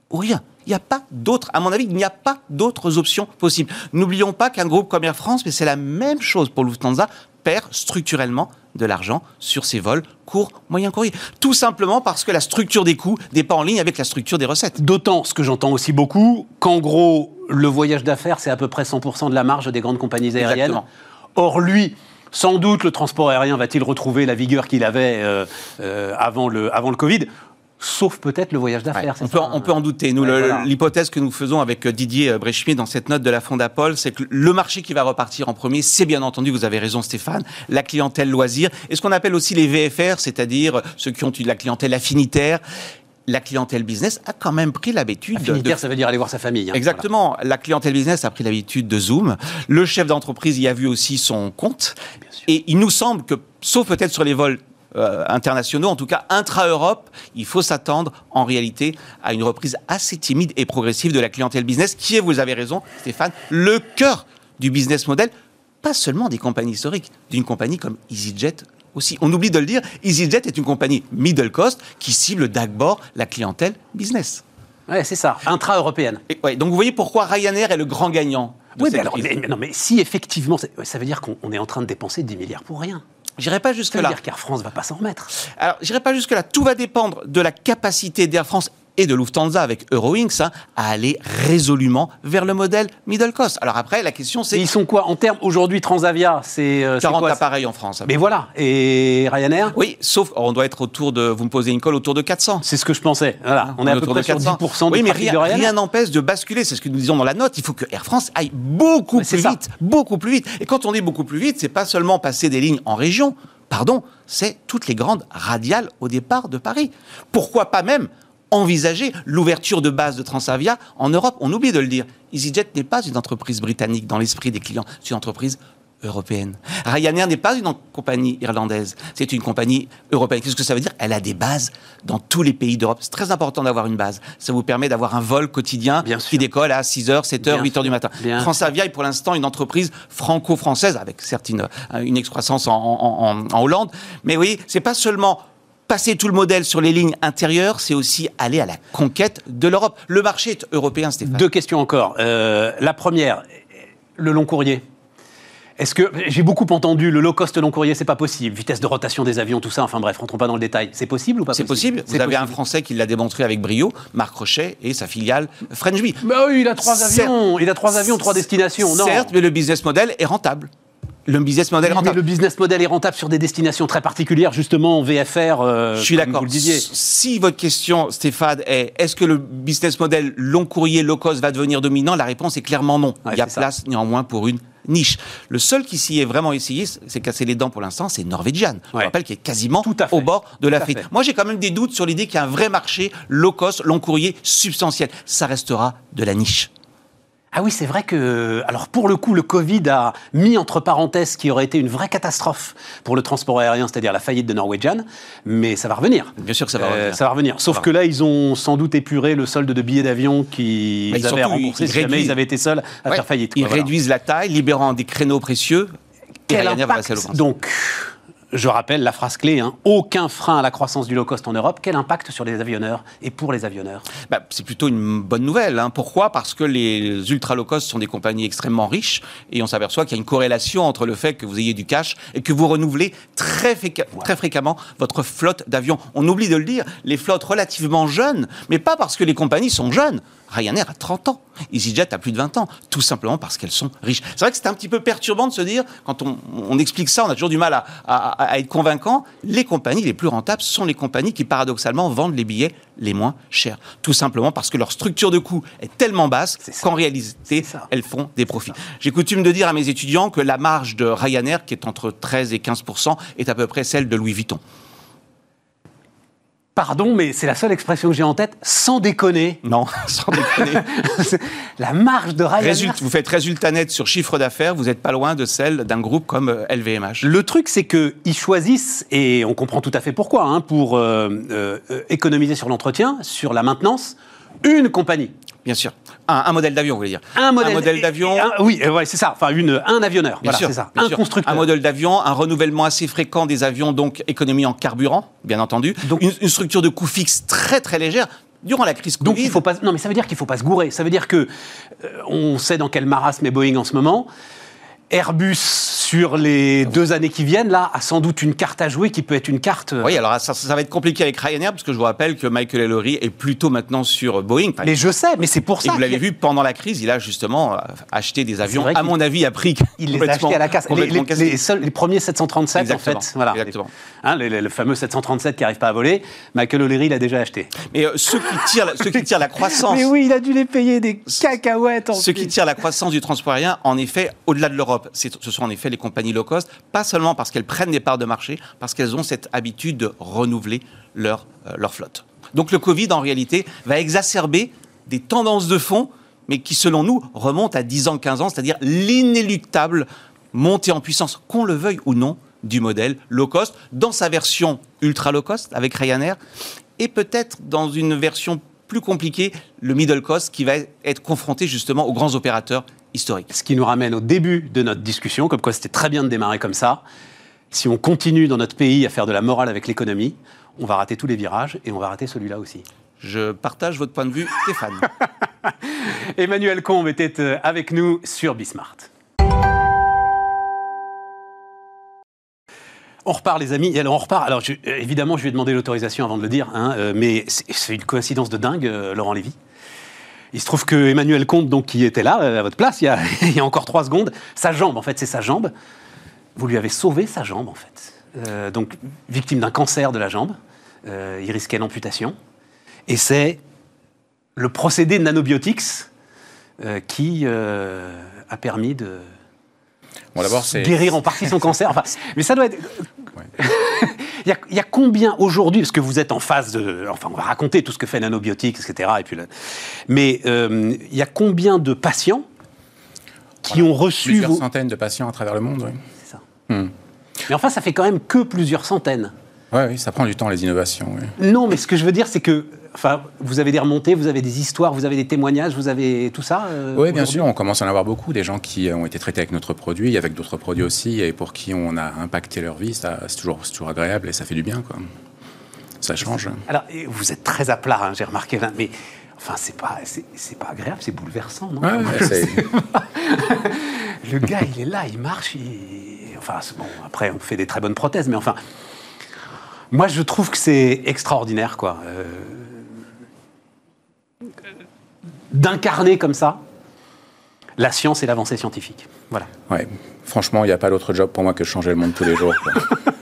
ou rien. Il n'y a pas d'autres, à mon avis, il n'y a pas d'autres options possibles. N'oublions pas qu'un groupe comme Air France, mais c'est la même chose pour Lufthansa, perd structurellement de l'argent sur ses vols court, moyen courrier. Tout simplement parce que la structure des coûts n'est pas en ligne avec la structure des recettes. D'autant, ce que j'entends aussi beaucoup, qu'en gros, le voyage d'affaires, c'est à peu près 100% de la marge des grandes compagnies aériennes. Or, lui, sans doute, le transport aérien va-t-il retrouver la vigueur qu'il avait euh, euh, avant, le, avant le Covid sauf peut-être le voyage d'affaires. on, peut, on peut en douter. Nous, l'hypothèse que nous faisons avec euh, Didier Bréchemier dans cette note de la Fondapol, c'est que le marché qui va repartir en premier, c'est bien entendu, vous avez raison Stéphane, la clientèle loisir et ce qu'on appelle aussi les VFR, c'est-à-dire ceux qui ont eu de la clientèle affinitaire la clientèle business a quand même pris l'habitude. de... ça veut dire aller voir sa famille. Hein, Exactement. La clientèle business a pris l'habitude de Zoom. Le chef d'entreprise y a vu aussi son compte. Et il nous semble que, sauf peut-être sur les vols euh, internationaux, en tout cas intra-Europe, il faut s'attendre en réalité à une reprise assez timide et progressive de la clientèle business, qui est, vous avez raison, Stéphane, le cœur du business model, pas seulement des compagnies historiques, d'une compagnie comme EasyJet aussi. On oublie de le dire, EasyJet est une compagnie middle cost qui cible d'abord la clientèle business. Ouais, c'est ça, intra-européenne. Ouais, donc vous voyez pourquoi Ryanair est le grand gagnant. oui, mais, alors, non, mais si effectivement, ça veut dire qu'on est en train de dépenser 10 milliards pour rien. J'irai pas jusque là. Ça veut dire qu'Air France va pas s'en remettre. Alors, j'irai pas jusque là. Tout va dépendre de la capacité d'Air France et de Lufthansa avec Eurowings hein, à aller résolument vers le modèle middle cost. Alors après, la question c'est... Ils sont quoi En termes, aujourd'hui, Transavia, c'est... 40 euh, appareils en France. Mais voilà. Et Ryanair Oui, sauf on doit être autour de... Vous me posez une colle autour de 400. C'est ce que je pensais. Voilà. On, est à peu près de 400. sur 10% oui, mais rien, n'empêche de basculer. C'est ce que nous disons dans la note. Il faut que Air France aille beaucoup plus vite. Beaucoup plus vite. Et quand on dit beaucoup plus vite, c'est pas seulement passer des lignes en région. Pardon, c'est toutes les grandes radiales au départ de Paris. Pourquoi pas même envisager l'ouverture de base de Transavia en Europe. On oublie de le dire. EasyJet n'est pas une entreprise britannique dans l'esprit des clients, c'est une entreprise européenne. Ryanair n'est pas une compagnie irlandaise, c'est une compagnie européenne. Qu'est-ce que ça veut dire? Elle a des bases dans tous les pays d'Europe. C'est très important d'avoir une base. Ça vous permet d'avoir un vol quotidien qui décolle à 6h, 7h, 8h du matin. Transavia est pour l'instant une entreprise franco-française, avec certes une, une excroissance en, en, en Hollande. Mais oui, c'est pas seulement passer tout le modèle sur les lignes intérieures, c'est aussi aller à la conquête de l'Europe. Le marché est européen, Stéphane. Deux questions encore. Euh, la première, le long courrier. Est-ce que j'ai beaucoup entendu le low cost long courrier, c'est pas possible, vitesse de rotation des avions, tout ça. Enfin bref, rentrons pas dans le détail. C'est possible ou pas C'est possible. Vous avez un Français qui l'a démontré avec brio, Marc Rochet et sa filiale Frenchby. Mais oui, il a trois avions, il a trois avions, trois destinations. Non. Certes, mais le business model est rentable le business model est rentable. le business model est rentable sur des destinations très particulières, justement VFR. Euh, Je suis d'accord. Si votre question, Stéphane, est est-ce que le business model long courrier low cost va devenir dominant La réponse est clairement non. Il y a place néanmoins pour une niche. Le seul qui s'y est vraiment essayé, c'est casser les dents pour l'instant, c'est Norwegian. Je rappelle qu'il est quasiment au bord de l'Afrique. Moi, j'ai quand même des doutes sur l'idée qu'il y a un vrai marché low cost, long courrier, substantiel. Ça restera de la niche. Ah oui, c'est vrai que, alors pour le coup, le Covid a mis entre parenthèses ce qui aurait été une vraie catastrophe pour le transport aérien, c'est-à-dire la faillite de Norwegian, mais ça va revenir. Bien sûr que ça va revenir. ça va revenir. Sauf que là, ils ont sans doute épuré le solde de billets d'avion qu'ils avaient remboursé ils si jamais ils avaient été seuls à faire faillite. Ils réduisent la taille, libérant des créneaux précieux. Quel impact, donc je rappelle la phrase clé, hein, aucun frein à la croissance du low cost en Europe. Quel impact sur les avionneurs et pour les avionneurs? Bah, C'est plutôt une bonne nouvelle. Hein. Pourquoi? Parce que les ultra low cost sont des compagnies extrêmement riches et on s'aperçoit qu'il y a une corrélation entre le fait que vous ayez du cash et que vous renouvelez très, très fréquemment votre flotte d'avions. On oublie de le dire, les flottes relativement jeunes, mais pas parce que les compagnies sont jeunes. Ryanair a 30 ans, EasyJet a plus de 20 ans, tout simplement parce qu'elles sont riches. C'est vrai que c'est un petit peu perturbant de se dire, quand on, explique ça, on a toujours du mal à, à, être convaincant, les compagnies les plus rentables sont les compagnies qui paradoxalement vendent les billets les moins chers. Tout simplement parce que leur structure de coût est tellement basse qu'en réalité, elles font des profits. J'ai coutume de dire à mes étudiants que la marge de Ryanair, qui est entre 13 et 15 est à peu près celle de Louis Vuitton. Pardon, mais c'est la seule expression que j'ai en tête, sans déconner. Non, sans déconner. la marge de Ryanair. vous faites résultat net sur chiffre d'affaires, vous n'êtes pas loin de celle d'un groupe comme LVMH. Euh, Le truc, c'est qu'ils choisissent, et on comprend tout à fait pourquoi, hein, pour euh, euh, économiser sur l'entretien, sur la maintenance, une compagnie. Bien sûr. Un, modèle d'avion, vous voulez dire Un modèle, d'avion. Oui, c'est ça. Enfin, une, un avionneur. Bien sûr, ça. un constructeur. Un modèle d'avion, un renouvellement assez fréquent des avions, donc économie en carburant, bien entendu. Donc, une, structure de coût fixe très très légère durant la crise Covid. Donc il faut pas. Non, mais ça veut dire qu'il ne faut pas se gourer. Ça veut dire que euh, on sait dans quel marasme est Boeing en ce moment. Airbus sur les deux années qui viennent, là, a sans doute une carte à jouer qui peut être une carte. Euh, oui, alors ça, va être compliqué avec Ryanair, parce que je vous rappelle que Michael Ellery est plutôt maintenant sur Boeing. mais je sais, mais c'est pour ça. Et vous l'avez vu pendant la crise, il a justement euh, acheté des avions, à mon avis, à prix. Il les a achetés à la casse. Les, les, seuls, les, premiers 737, en fait. Voilà. Exactement. Hein, le, fameux 737 qui n'arrive pas à voler, Michael O'Leary l'a déjà acheté. Mais euh, ceux, qui tirent, ceux qui tirent la croissance. Mais oui, il a dû les payer des cacahuètes. En ceux qui tirent la croissance du transport aérien, en effet, au-delà de l'Europe, ce sont en effet les compagnies low cost, pas seulement parce qu'elles prennent des parts de marché, parce qu'elles ont cette habitude de renouveler leur, euh, leur flotte. Donc le Covid, en réalité, va exacerber des tendances de fond, mais qui, selon nous, remontent à 10 ans, 15 ans, c'est-à-dire l'inéluctable montée en puissance, qu'on le veuille ou non, du modèle low cost, dans sa version ultra low cost avec Ryanair, et peut-être dans une version plus compliquée, le middle cost, qui va être confronté justement aux grands opérateurs Ce qui nous ramène au début de notre discussion, comme quoi c'était très bien de démarrer comme ça. Si on continue dans notre pays à faire de la morale avec l'économie, on va rater tous les virages et on va rater celui-là aussi. Je partage votre point de vue, Stéphane. Emmanuel Combe était euh, avec nous sur Bismart. On repart, les amis. Alors, on repart. Alors, évidemment, je lui ai demandé l'autorisation avant de le dire, hein, euh, mais c'est une coïncidence de dingue, euh, Laurent Lévy. Il se trouve que Emmanuel Comte, donc, qui était là, euh, à votre place, il y, a, il y a encore trois secondes, sa jambe, en fait, c'est sa jambe. Vous lui avez sauvé sa jambe, en fait. donc, victime d'un cancer de la jambe. il risquait l'amputation. Et c'est le procédé de nanobiotics qui a permis de Bon, guérir en partie son cancer. Enfin, mais ça doit être. il, y a, combien aujourd'hui, parce que vous êtes en phase de. Enfin, on va raconter tout ce que fait Nanobiotics, etc. Et puis Mais euh, il y a combien de patients qui ont reçu. Plusieurs centaines de patients à travers le monde, oui. C'est ça. Hmm. Mais enfin, ça fait quand même que plusieurs centaines. Oui, oui, ça prend du temps, les innovations. Non, mais ce que je veux dire, c'est que Enfin, vous avez des remontées, vous avez des histoires, vous avez des témoignages, vous avez tout ça euh, Oui, bien sûr, on commence à en avoir beaucoup, des gens qui ont été traités avec notre produit, avec d'autres produits aussi, et pour qui on a impacté leur vie, c'est toujours, toujours agréable et ça fait du bien, quoi. Ça change. Alors, vous êtes très à plat, hein, j'ai remarqué, mais enfin, c'est pas, c'est, pas agréable, c'est bouleversant, non? Le gars, il est là, il marche, enfin, bon, après, on fait des très bonnes prothèses, mais enfin, moi, je trouve que c'est extraordinaire, quoi. Euh, d'incarner comme ça la science et l'avancée scientifique. Voilà. Ouais. Franchement, il n'y a pas d'autre job pour moi que de changer le monde tous les jours.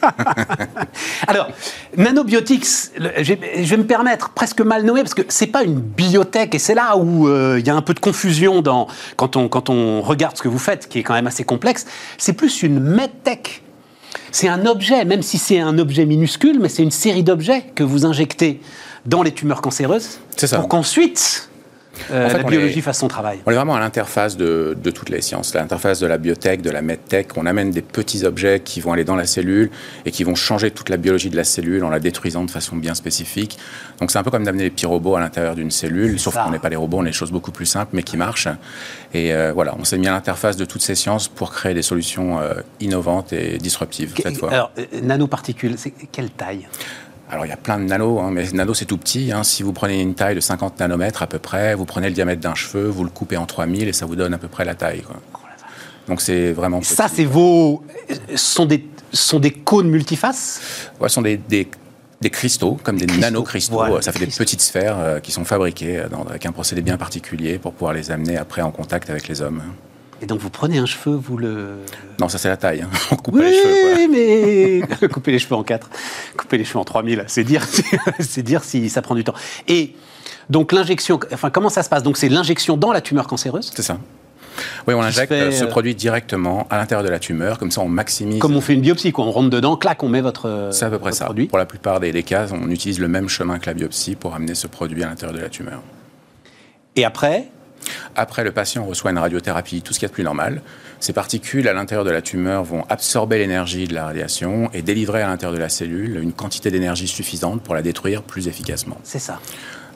Alors, Nanobiotics, le- je vais je vais me permettre, presque mal nommé, parce que c'est pas une biotech, et c'est là où euh, il y a un peu de confusion dans, quand, on, quand on regarde ce que vous faites, qui est quand même assez complexe. C'est plus une medtech. C'est un objet, même si c'est un objet minuscule, mais c'est une série d'objets que vous injectez dans les tumeurs cancéreuses ça. pour qu'ensuite euh, En fait, la biologie est- fasse son travail. On est vraiment à l'interface de, de toutes les sciences, l'interface de la biotech, de la medtech. On amène des petits objets qui vont aller dans la cellule et qui vont changer toute la biologie de la cellule en la détruisant de façon bien spécifique. Donc c'est un peu comme d'amener des petits robots à l'intérieur d'une cellule, sauf qu'on n'est pas des robots, on est des choses beaucoup plus simples mais qui marchent. Et euh, voilà, on s'est mis à l'interface de toutes ces sciences pour créer des solutions euh, innovantes et disruptives cette fois. Alors, nanoparticules, quelle taille? Alors il y a plein de nanos, hein, mais nano c'est tout petit. hein. Si vous prenez une taille de 50 nanomètres à peu près, vous prenez le diamètre d'un cheveu, vous le coupez en 3000 et ça vous donne à peu près la taille. quoi. Donc c'est vraiment petit. Ça, c'est vos. Ce sont des, sont des cônes multifaces? Ouais, ce sont des, des, des cristaux, comme des cristaux, nanocristaux. voilà, ça fait cristaux. des petites sphères euh, qui sont fabriquées euh, dans- avec un procédé bien particulier pour pouvoir les amener après en contact avec les hommes. Et donc, vous prenez un cheveu, vous le. Non, ça c'est la taille. hein. On coupe Oui, les cheveux. quoi. mais. Couper les cheveux en 4, couper les cheveux en 3000, c'est dire, c'est dire si ça prend du temps. Et donc, l'injection. Enfin, comment ça se passe? Donc, c'est l'injection dans la tumeur cancéreuse? C'est ça. Oui, on injecte fait, euh, ce euh, produit directement à l'intérieur de la tumeur, comme ça on maximise. Comme on fait une biopsie, quoi. On rentre dedans, clac, on met votre. C'est à peu près ça. Produit. Pour la plupart des, des cas, on utilise le même chemin que la biopsie pour amener ce produit à l'intérieur de la tumeur. Et après, Après, le patient reçoit une radiothérapie, tout ce qu'il y a de plus normal. Ces particules à l'intérieur de la tumeur vont absorber l'énergie de la radiation et délivrer à l'intérieur de la cellule une quantité d'énergie suffisante pour la détruire plus efficacement. c'est ça.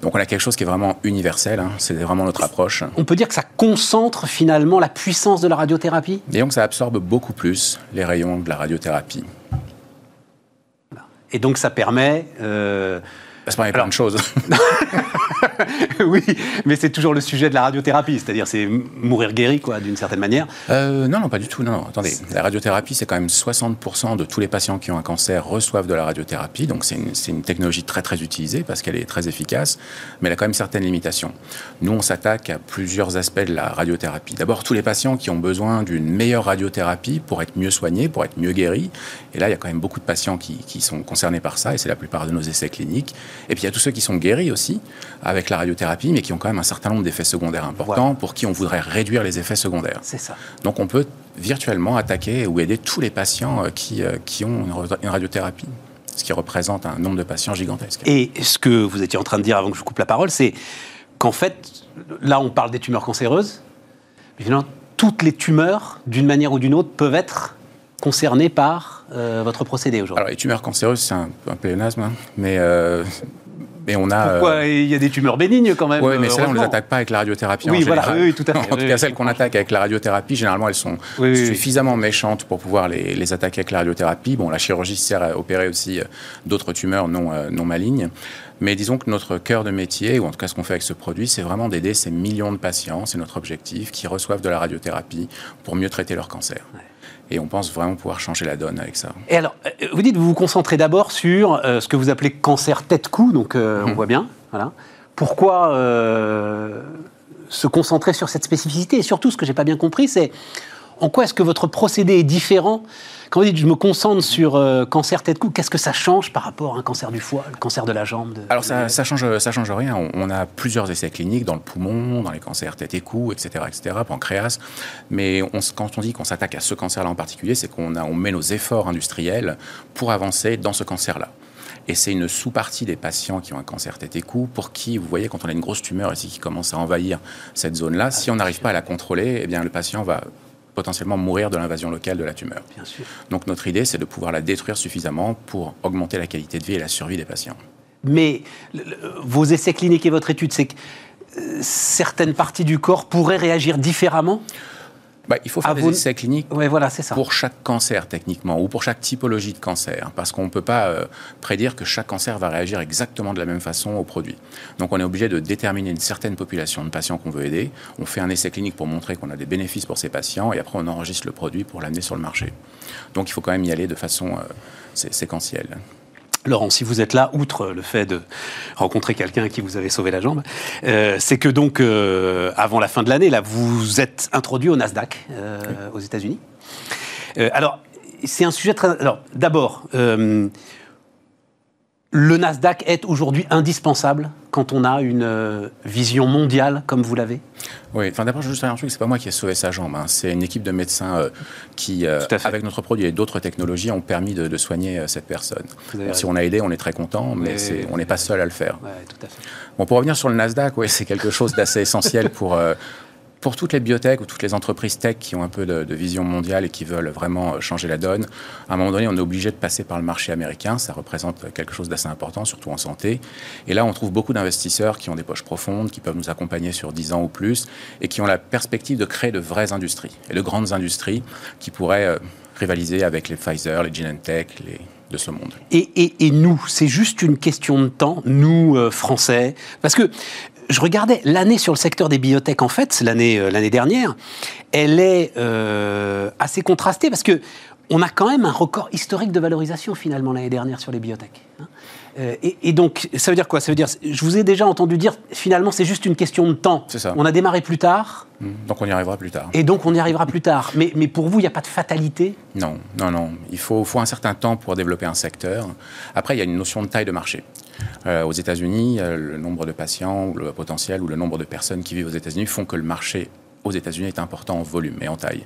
Donc on a quelque chose qui est vraiment universel, hein. c'est vraiment notre approche. On peut dire que ça concentre finalement la puissance de la radiothérapie? Et donc ça absorbe beaucoup plus les rayons de la radiothérapie. Et donc, ça permet. euh, Ça permet plein de choses. oui, mais c'est toujours le sujet de la radiothérapie, c'est-à-dire c'est mourir guéri, quoi, d'une certaine manière. Euh, non, non, pas du tout. Non, non. Attendez, la radiothérapie, c'est quand même 60% de tous les patients qui ont un cancer reçoivent de la radiothérapie. Donc c'est une, une technologie très très utilisée parce qu'elle est très efficace, mais elle a quand même certaines limitations. Nous, on s'attaque à plusieurs aspects de la radiothérapie. D'abord, tous les patients qui ont besoin d'une meilleure radiothérapie pour être mieux soignés, pour être mieux guéris. Et là, il y a quand même beaucoup de patients qui, qui sont concernés par ça, et c'est la plupart de nos essais cliniques. Et puis il y a tous ceux qui sont guéris aussi avec la radiothérapie, mais qui ont quand même un certain nombre d'effets secondaires importants, Voilà. pour qui on voudrait réduire les effets secondaires. C'est ça. Donc on peut virtuellement attaquer ou aider tous les patients euh, qui, euh, qui ont une radiothérapie, ce qui représente un nombre de patients gigantesque. Et ce que vous étiez en train de dire avant que je coupe la parole, c'est qu'en fait, là, on parle des tumeurs cancéreuses, mais finalement, toutes les tumeurs, d'une manière ou d'une autre, peuvent être concernées par euh, votre procédé aujourd'hui. Alors les tumeurs cancéreuses, c'est un, un pléonasme, hein, mais, euh, mais on a... Pourquoi euh, Il y a des tumeurs bénignes quand même. Oui, mais celles-là, on ne les attaque pas avec la radiothérapie Oui, en voilà, général. oui, tout à fait. En tout Oui, cas, oui, celles qu'on attaque avec la radiothérapie, généralement, elles sont Oui, oui, oui. suffisamment méchantes pour pouvoir les, les attaquer avec la radiothérapie. Bon, la chirurgie sert à opérer aussi d'autres tumeurs non, euh, non malignes. Mais disons que notre cœur de métier, ou en tout cas ce qu'on fait avec ce produit, c'est vraiment d'aider ces millions de patients, c'est notre objectif, qui reçoivent de la radiothérapie pour mieux traiter leur cancer. Et on pense vraiment pouvoir changer la donne avec ça. Et alors, euh, vous dites, vous vous concentrez d'abord sur euh, ce que vous appelez cancer tête-cou, donc euh, on voit bien. Voilà. Pourquoi euh, se concentrer sur cette spécificité? Et surtout, ce que j'ai pas bien compris, c'est en quoi est-ce que votre procédé est différent Quand vous dites, je me concentre sur euh, cancer tête-cou, qu'est-ce que ça change par rapport à un cancer du foie, le cancer de la jambe de- Alors ça, ça change, ça change rien. On, on a plusieurs essais cliniques dans le poumon, dans les cancers tête et cou, etc., etc., pancréas. Mais on quand on dit qu'on s'attaque à ce cancer-là en particulier, c'est qu'on on met nos efforts industriels pour avancer dans ce cancer-là. Et c'est une sous-partie des patients qui ont un cancer tête et cou pour qui, vous voyez, quand on a une grosse tumeur ici qui commence à envahir cette zone-là, si on n'arrive pas à la contrôler, eh bien le patient va potentiellement mourir de l'invasion locale de la tumeur. Bien sûr. Donc notre idée, c'est de pouvoir la détruire suffisamment pour augmenter la qualité de vie et la survie des patients. Mais le- le- vos essais cliniques et votre étude, c'est que euh, certaines parties du corps pourraient réagir différemment? Bah, il faut faire Ah, des vous- essais cliniques voilà, ça. pour chaque cancer techniquement ou pour chaque typologie de cancer parce qu'on ne peut pas euh, prédire que chaque cancer va réagir exactement de la même façon au produit. Donc on est obligé de déterminer une certaine population de patients qu'on veut aider. On fait un essai clinique pour montrer qu'on a des bénéfices pour ces patients et après on enregistre le produit pour l'amener sur le marché. Donc il faut quand même y aller de façon euh, sé- séquentielle. Laurent, si vous êtes là, outre le fait de rencontrer quelqu'un à qui vous avez sauvé la jambe, euh, c'est que donc, euh, avant la fin de l'année, là, vous êtes introduit au Nasdaq euh, aux États-Unis. Alors, c'est un sujet très. Alors, d'abord, le Nasdaq est aujourd'hui indispensable quand on a une euh, vision mondiale comme vous l'avez? Oui, enfin d'abord, je veux juste dire un truc, c'est pas moi qui ai sauvé sa jambe, hein. c'est une équipe de médecins euh, qui, euh, avec notre produit et d'autres technologies, ont permis de, de soigner euh, cette personne. Si on a aidé, on est très content, mais Mais- c'est- on n'est pas seul à le faire. Oui, tout à fait. Bon, pour revenir sur le Nasdaq, oui, c'est quelque chose d'assez essentiel pour, pour toutes les biotech ou toutes les entreprises tech qui ont un peu de, vision mondiale et qui veulent vraiment euh, changer la donne. À un moment donné, on est obligé de passer par le marché américain. Ça représente quelque chose d'assez important, surtout en santé. Et là, on trouve beaucoup d'investisseurs qui ont des poches profondes, qui peuvent nous accompagner sur 10 ans ou plus et qui ont la perspective de créer de vraies industries et de grandes industries qui pourraient euh, rivaliser avec les Pfizer, les Genentech, les de ce monde. Et, et- et nous, c'est juste une question de temps, nous, euh, Français. Parce que je regardais l'année sur le secteur des biotech, en fait, l'année euh, l'année dernière, elle est euh, assez contrastée parce que on a quand même un record historique de valorisation finalement l'année dernière sur les biotech. hein. Euh, et, et donc, ça veut dire quoi? Ça veut dire, je vous ai déjà entendu dire, finalement, c'est juste une question de temps. C'est ça. On a démarré plus tard, Donc on y arrivera plus tard. et donc on y arrivera plus tard. Mais, mais pour vous, il n'y a pas de fatalité? Non, non, non. Il faut, faut un certain temps pour développer un secteur. Après, il y a une notion de taille de marché. Euh, aux États-Unis, euh, le nombre de patients, ou le potentiel ou le nombre de personnes qui vivent aux États-Unis font que le marché aux États-Unis est important en volume et en taille.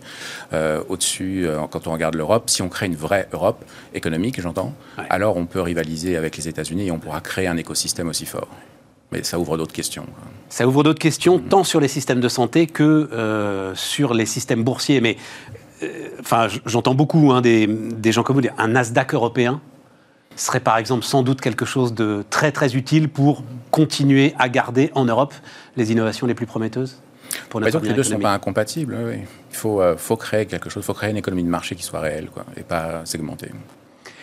Euh, Au-dessus, euh, quand on regarde l'Europe, si on crée une vraie Europe économique, j'entends, Ouais. alors on peut rivaliser avec les États-Unis et on pourra créer un écosystème aussi fort. Mais ça ouvre d'autres questions. Ça ouvre d'autres questions, tant sur les systèmes de santé que euh, sur les systèmes boursiers. Mais enfin, j'entends beaucoup hein, des, des gens comme vous dire un Nasdaq européen serait par exemple sans doute quelque chose de très très utile pour continuer à garder en Europe les innovations les plus prometteuses pour Bah, notre donc les deux ne sont pas incompatibles. oui, oui. Il faut, euh, faut créer quelque chose, il faut créer une économie de marché qui soit réelle quoi, et pas segmentée.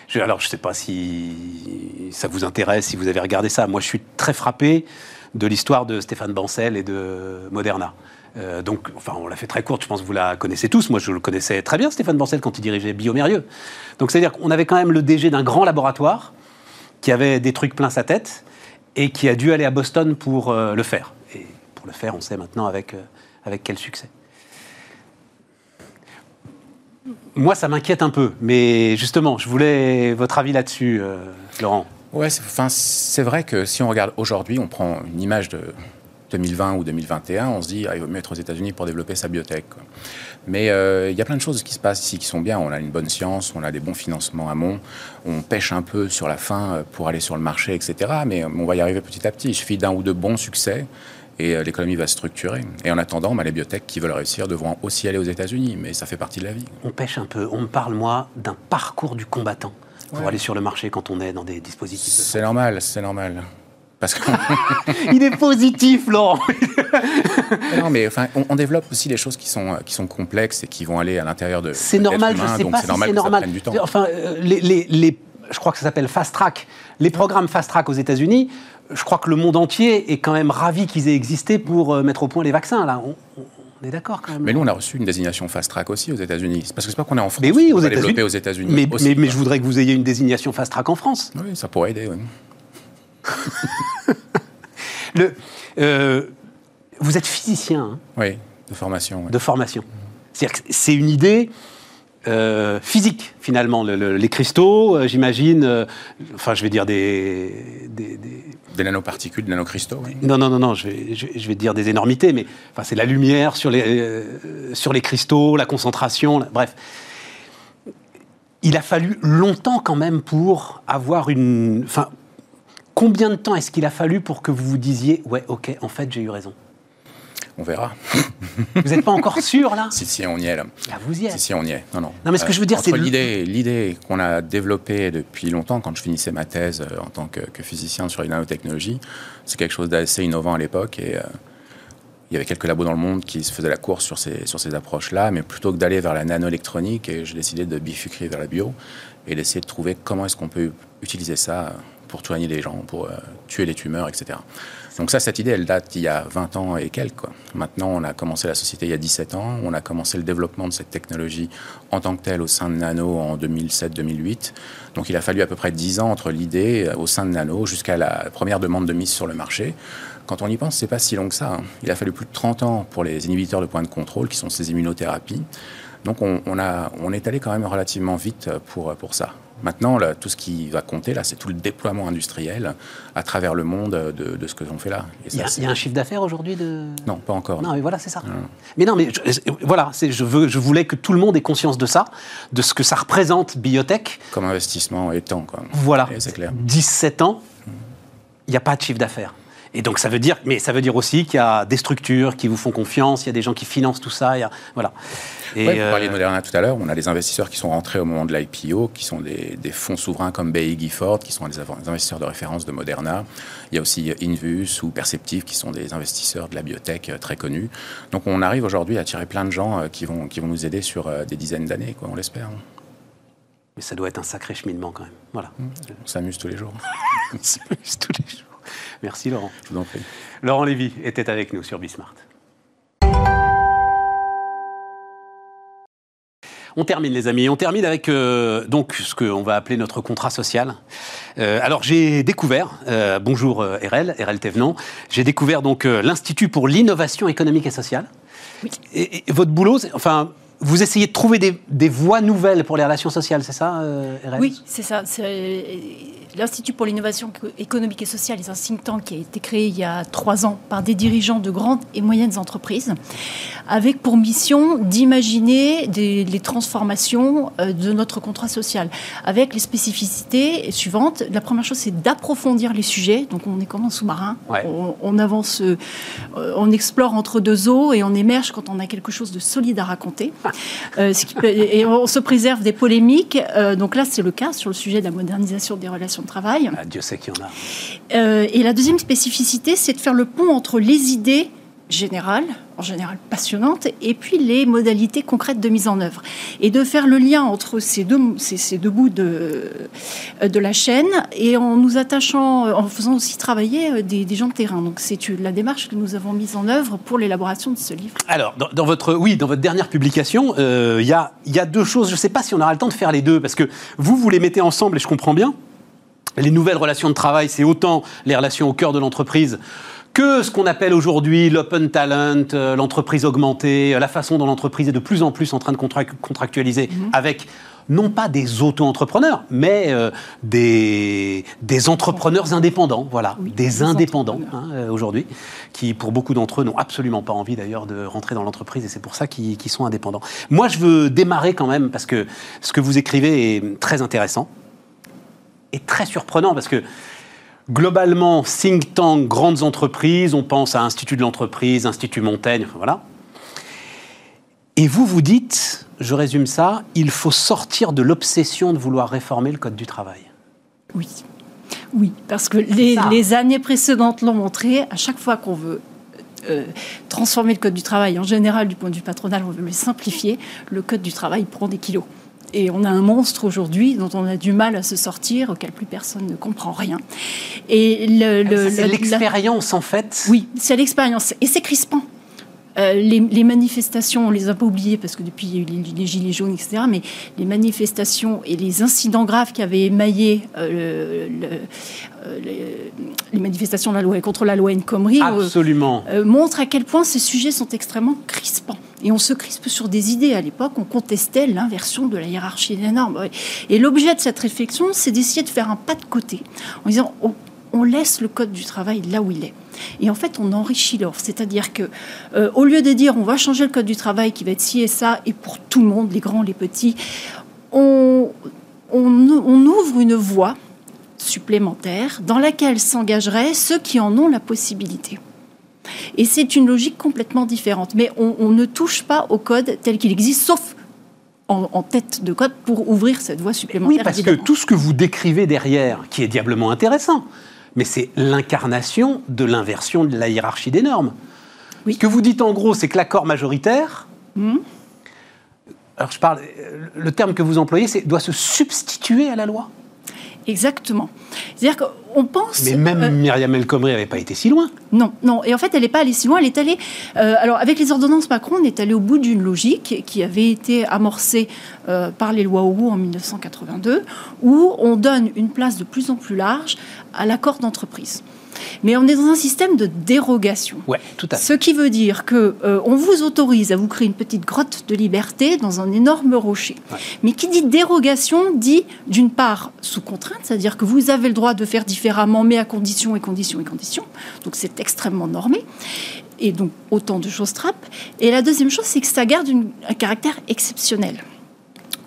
Je- alors, je ne sais pas si ça vous intéresse, si vous avez regardé ça. Moi, je suis très frappé de l'histoire de Stéphane Bancel et de Moderna. Euh, donc, enfin, on l'a fait très courte, je pense que vous la connaissez tous. Moi, je le connaissais très bien, Stéphane Bancel, quand il dirigeait Biomérieux. Donc, c'est-à-dire qu'on avait quand même le DG d'un grand laboratoire qui avait des trucs plein sa tête et qui a dû aller à Boston pour euh, le faire. Et pour le faire, on sait maintenant avec, euh, avec quel succès. Moi, ça m'inquiète un peu, mais justement, je voulais votre avis là-dessus, Laurent. Ouais, c'est, enfin, c'est vrai que si on regarde aujourd'hui, on prend une image de 2020 ou 2021, on se dit ah, il vaut mieux être aux États-Unis pour développer sa biotech. quoi. Mais euh, il y a plein de choses qui se passent ici qui sont bien. On a une bonne science, on a des bons financements amont, on pêche un peu sur la fin euh, pour aller sur le marché, etc. Mais euh, on va y arriver petit à petit. Il suffit d'un ou deux bons succès et l'économie va se structurer. Et en attendant, bah, les biotech qui veulent réussir devront aussi aller aux États-Unis, mais ça fait partie de la vie. On pêche un peu. On me parle, moi, d'un parcours du combattant pour Ouais. aller sur le marché quand on est dans des dispositifs. de C'est normal, c'est normal. Parce que Il est positif, Laurent Non, mais enfin, on, on développe aussi des choses qui sont, euh, qui sont complexes et qui vont aller à l'intérieur de. C'est normal, je humain, ne sais donc pas c'est si normal c'est normal. du temps. Enfin, euh, les, les- les- je crois que ça s'appelle Fast Track. Les programmes Fast Track aux États-Unis, je crois que le monde entier est quand même ravi qu'ils aient existé pour euh, mettre au point les vaccins. Là, on, on- on est d'accord quand même. Mais nous, on a reçu une désignation fast track aussi aux États-Unis. Parce que c'est pas qu'on est en France. Mais oui, aux États-Unis. développer aux États-Unis. Mais, je voudrais que vous ayez une désignation Fast Track en France. Oui, ça pourrait aider. oui. Le, euh, vous êtes physicien. hein? Oui, de formation. oui. de formation. C'est-à-dire que c'est une idée euh, physique, finalement. Le- le- les cristaux, euh, j'imagine, euh, enfin, je vais dire des. des- des- Des nanoparticules, des nanocristaux. oui. Non, non, non, non, je vais, je, vais- je vais dire des énormités, mais enfin, c'est la lumière sur les, sur les cristaux, la concentration, la- bref. Il a fallu longtemps quand même pour avoir une. Enfin, combien de temps est-ce qu'il a fallu pour que vous vous disiez, ouais, ok, en fait, j'ai eu raison? On verra. Vous n'êtes pas encore sûr, là? Si, si, on y est là. Là, vous y êtes. Si, si, on y est. Non, non. Non, mais ce que je veux dire, c'est l'idée, l'idée qu'on a développée depuis longtemps, quand je finissais ma thèse euh, en tant que, que physicien sur les nanotechnologies, c'est quelque chose d'assez innovant à l'époque et euh, il y avait quelques labos dans le monde qui se faisaient la course sur ces, sur ces approches-là, mais plutôt que d'aller vers la nanoélectronique, j'ai décidé de bifurquer vers la bio et d'essayer de trouver comment est-ce qu'on peut utiliser ça pour soigner les gens, pour euh, tuer les tumeurs, etc. Donc ça, cette idée, elle date d'il y a 20 ans et quelques. Maintenant, on a commencé la société il y a 17 ans. On a commencé le développement de cette technologie en tant que telle au sein de Nano en 2007-2008. Donc il a fallu à peu près 10 ans entre l'idée euh, au sein de Nano jusqu'à la première demande de mise sur le marché. Quand on y pense, c'est pas si long que ça. hein. Il a fallu plus de 30 ans pour les inhibiteurs de point de contrôle, qui sont ces immunothérapies. Donc on, est allé quand même relativement vite pour, pour ça. Maintenant, là, tout ce qui va compter, là, c'est tout le déploiement industriel à travers le monde de, de ce que l'on fait là. Il, y a, un chiffre d'affaires aujourd'hui de... Non, pas encore. Non, mais voilà, c'est ça. Non. Mais non, mais je, voilà, je, veux, je voulais que tout le monde ait conscience de ça, de ce que ça représente biotech. Comme investissement et temps, quoi. Voilà. C'est clair. 17 ans, il n'y a pas de chiffre d'affaires. Et donc ça veut dire, mais ça veut dire aussi qu'il y a des structures qui vous font confiance, il y a des gens qui financent tout ça, il y a, voilà. Et ouais, vous parliez de Moderna tout à l'heure, on a des investisseurs qui sont rentrés au moment de l'IPO, qui sont des, des, fonds souverains comme Baillie Gifford, qui sont des investisseurs de référence de Moderna. Il y a aussi Invus ou Perceptive, qui sont des investisseurs de la biotech très connus. Donc on arrive aujourd'hui à tirer plein de gens qui vont, qui vont nous aider sur des dizaines d'années, quoi, on l'espère. Mais ça doit être un sacré cheminement quand même. Voilà. On s'amuse tous les jours. on s'amuse tous les jours. Merci Laurent. Je vous en prie. Laurent Lévy était avec nous sur Bismart. On termine les amis, on termine avec euh, donc ce qu'on va appeler notre contrat social. Euh, alors j'ai découvert, euh, bonjour RL, RL Thévenon, j'ai découvert donc l'Institut pour l'innovation économique et sociale. Oui. Et, et votre boulot, enfin vous essayez de trouver des, des, voies nouvelles pour les relations sociales, c'est ça, euh, RL Oui, c'est ça. L'Institut pour l'innovation économique et sociale est un think tank qui a été créé il y a trois ans par des dirigeants de grandes et moyennes entreprises, avec pour mission d'imaginer les transformations euh, de notre contrat social, avec les spécificités suivantes. La première chose, c'est d'approfondir les sujets. Donc, on est comme un sous-marin. Ouais. On, on, avance, euh, on explore entre deux eaux et on émerge quand on a quelque chose de solide à raconter. Euh, ce qui peut, et on se préserve des polémiques. Euh, donc là, c'est le cas sur le sujet de la modernisation des relations de travail. Ah, Dieu sait qu'il y en a. Euh, et la deuxième spécificité, c'est de faire le pont entre les idées générales, en général passionnantes, et puis les modalités concrètes de mise en œuvre. Et de faire le lien entre ces deux, ces, ces deux bouts de, de la chaîne, et en nous attachant, en faisant aussi travailler des, des gens de terrain. Donc c'est la démarche que nous avons mise en œuvre pour l'élaboration de ce livre. Alors, dans, dans, votre, oui, dans votre dernière publication, il euh, y, a, y a deux choses, je ne sais pas si on aura le temps de faire les deux, parce que vous, vous les mettez ensemble, et je comprends bien, les nouvelles relations de travail, c'est autant les relations au cœur de l'entreprise que ce qu'on appelle aujourd'hui l'open talent, euh, l'entreprise augmentée, la façon dont l'entreprise est de plus en plus en train de contractualiser mmh. avec non pas des auto-entrepreneurs, mais euh, des, des, entrepreneurs indépendants, voilà, oui, des, des, indépendants hein, euh, aujourd'hui, qui pour beaucoup d'entre eux n'ont absolument pas envie d'ailleurs de rentrer dans l'entreprise et c'est pour ça qu'ils qu sont indépendants. Moi, je veux démarrer quand même parce que ce que vous écrivez est très intéressant et très surprenant parce que globalement, think tank, grandes entreprises, on pense à Institut de l'entreprise, Institut Montaigne, voilà. Et vous, vous dites, je résume ça, il faut sortir de l'obsession de vouloir réformer le Code du travail. Oui. Oui, parce que les, les années précédentes l'ont montré, à chaque fois qu'on veut euh, transformer le Code du travail, en général, du point de vue patronal, on veut le simplifier, le Code du travail prend des kilos. Et on a un monstre aujourd'hui dont on a du mal à se sortir, auquel plus personne ne comprend rien. Et le, le, c'est l'expérience, en fait. Oui, c'est l'expérience. Et c'est crispant. Euh, les, les, manifestations, on les a pas oubliées parce que depuis il y a eu les, les, gilets jaunes, etc. Mais les manifestations et les incidents graves qui avaient émaillé euh, le, le, euh, les, les, manifestations la loi, contre la loi. Euh, montrent à quel point ces sujets sont extrêmement crispants. Et on se crispe sur des idées. À l'époque, on contestait l'inversion de la hiérarchie des normes. Et l'objet de cette réflexion, c'est d'essayer de faire un pas de côté en disant on, on laisse le code du travail là où il est. Et en fait, on enrichit l'offre. C'est-à-dire que, euh, au lieu de dire on va changer le code du travail qui va être ci et ça, et pour tout le monde, les grands, les petits, on ouvre une voie supplémentaire dans laquelle s'engageraient ceux qui en ont la possibilité. Et c'est une logique complètement différente. Mais on, on, ne touche pas au code tel qu'il existe, sauf en, en, tête de code pour ouvrir cette voie supplémentaire. Oui, parce évidemment. que tout ce que vous décrivez derrière, qui est diablement intéressant, mais c'est l'incarnation de l'inversion de la hiérarchie des normes. Oui. Ce que vous dites en gros, c'est que l'accord majoritaire, mmh. alors je parle, le terme que vous employez, c'est doit se substituer à la loi. Exactement. C'est-à-dire on pense. Mais même euh, Myriam El Khomri n'avait pas été si loin. Non, non. Et en fait, elle n'est pas allée si loin. Elle est allée. euh, alors, avec les ordonnances Macron, on est allé au bout d'une logique qui avait été amorcée euh, par les lois Auroux en 1982, où on donne une place de plus en plus large à l'accord d'entreprise. Mais on est dans un système de dérogation. Ouais, tout à fait. Ce qui veut dire que euh, on vous autorise à vous créer une petite grotte de liberté dans un énorme rocher. Mais qui dit dérogation dit d'une part sous contrainte, c'est-à-dire que vous avez le droit de faire différemment, mais à conditions et conditions et conditions. Donc c'est extrêmement normé. Et donc autant de choses trappes. Et la deuxième chose, c'est que ça garde une- un caractère exceptionnel.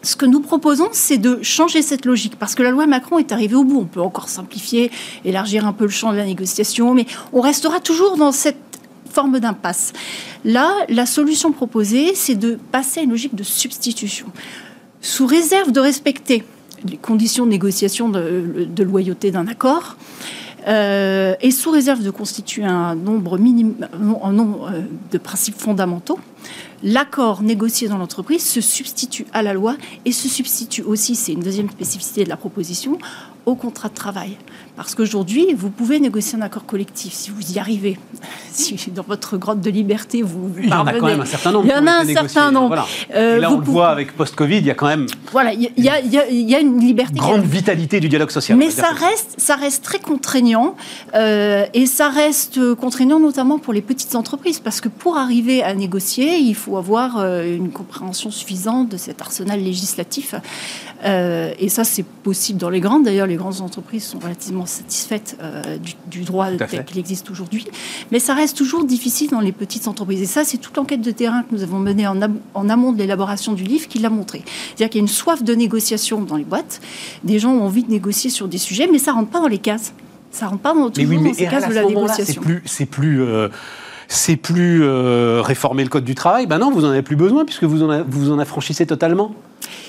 Ce que nous proposons, c'est de changer cette logique, parce que la loi Macron est arrivée au bout. On peut encore simplifier, élargir un peu le champ de la négociation, mais on restera toujours dans cette forme d'impasse. Là, la solution proposée, c'est de passer à une logique de substitution. Sous réserve de respecter les conditions de négociation de, loyauté d'un accord, euh, et sous réserve de constituer un nombre minime, un nombre euh, de principes fondamentaux, l'accord négocié dans l'entreprise se substitue à la loi et se substitue aussi, c'est une deuxième spécificité de la proposition, au contrat de travail. Parce qu'aujourd'hui, vous pouvez négocier un accord collectif si vous y arrivez. Si dans votre grotte de liberté, vous Il y en a quand même un certain nombre. Il y en a un certain nombre. Voilà. Euh, Et là, vous on le pouvez- voit avec post-Covid, il y a quand même Voilà, il y, a- y y une liberté. grande vitalité du dialogue social. mais ça reste, ça reste très contraignant euh, et ça reste contraignant notamment pour les petites entreprises parce que pour arriver à négocier, il faut avoir euh, une compréhension suffisante de cet arsenal législatif et ça c'est possible dans les grandes. D'ailleurs, les grandes entreprises sont relativement satisfaites euh, du, du droit tel qu'il existe aujourd'hui, mais ça reste toujours difficile dans les petites entreprises. Et ça, c'est toute l'enquête de terrain que nous avons menée en, am- en amont de l'élaboration du livre qui l'a montré. C'est-à-dire qu'il y a une soif de négociation dans les boîtes. Des gens ont envie de négocier sur des sujets, mais ça rentre pas dans les cases. Ça rentre pas dans, Mais oui, mais dans ces cases de la moment-là, c'est négociation. plus, c'est plus, euh, c'est plus euh, réformer le code du travail. Ben non, vous en avez plus besoin puisque vous en, a- vous en affranchissez totalement.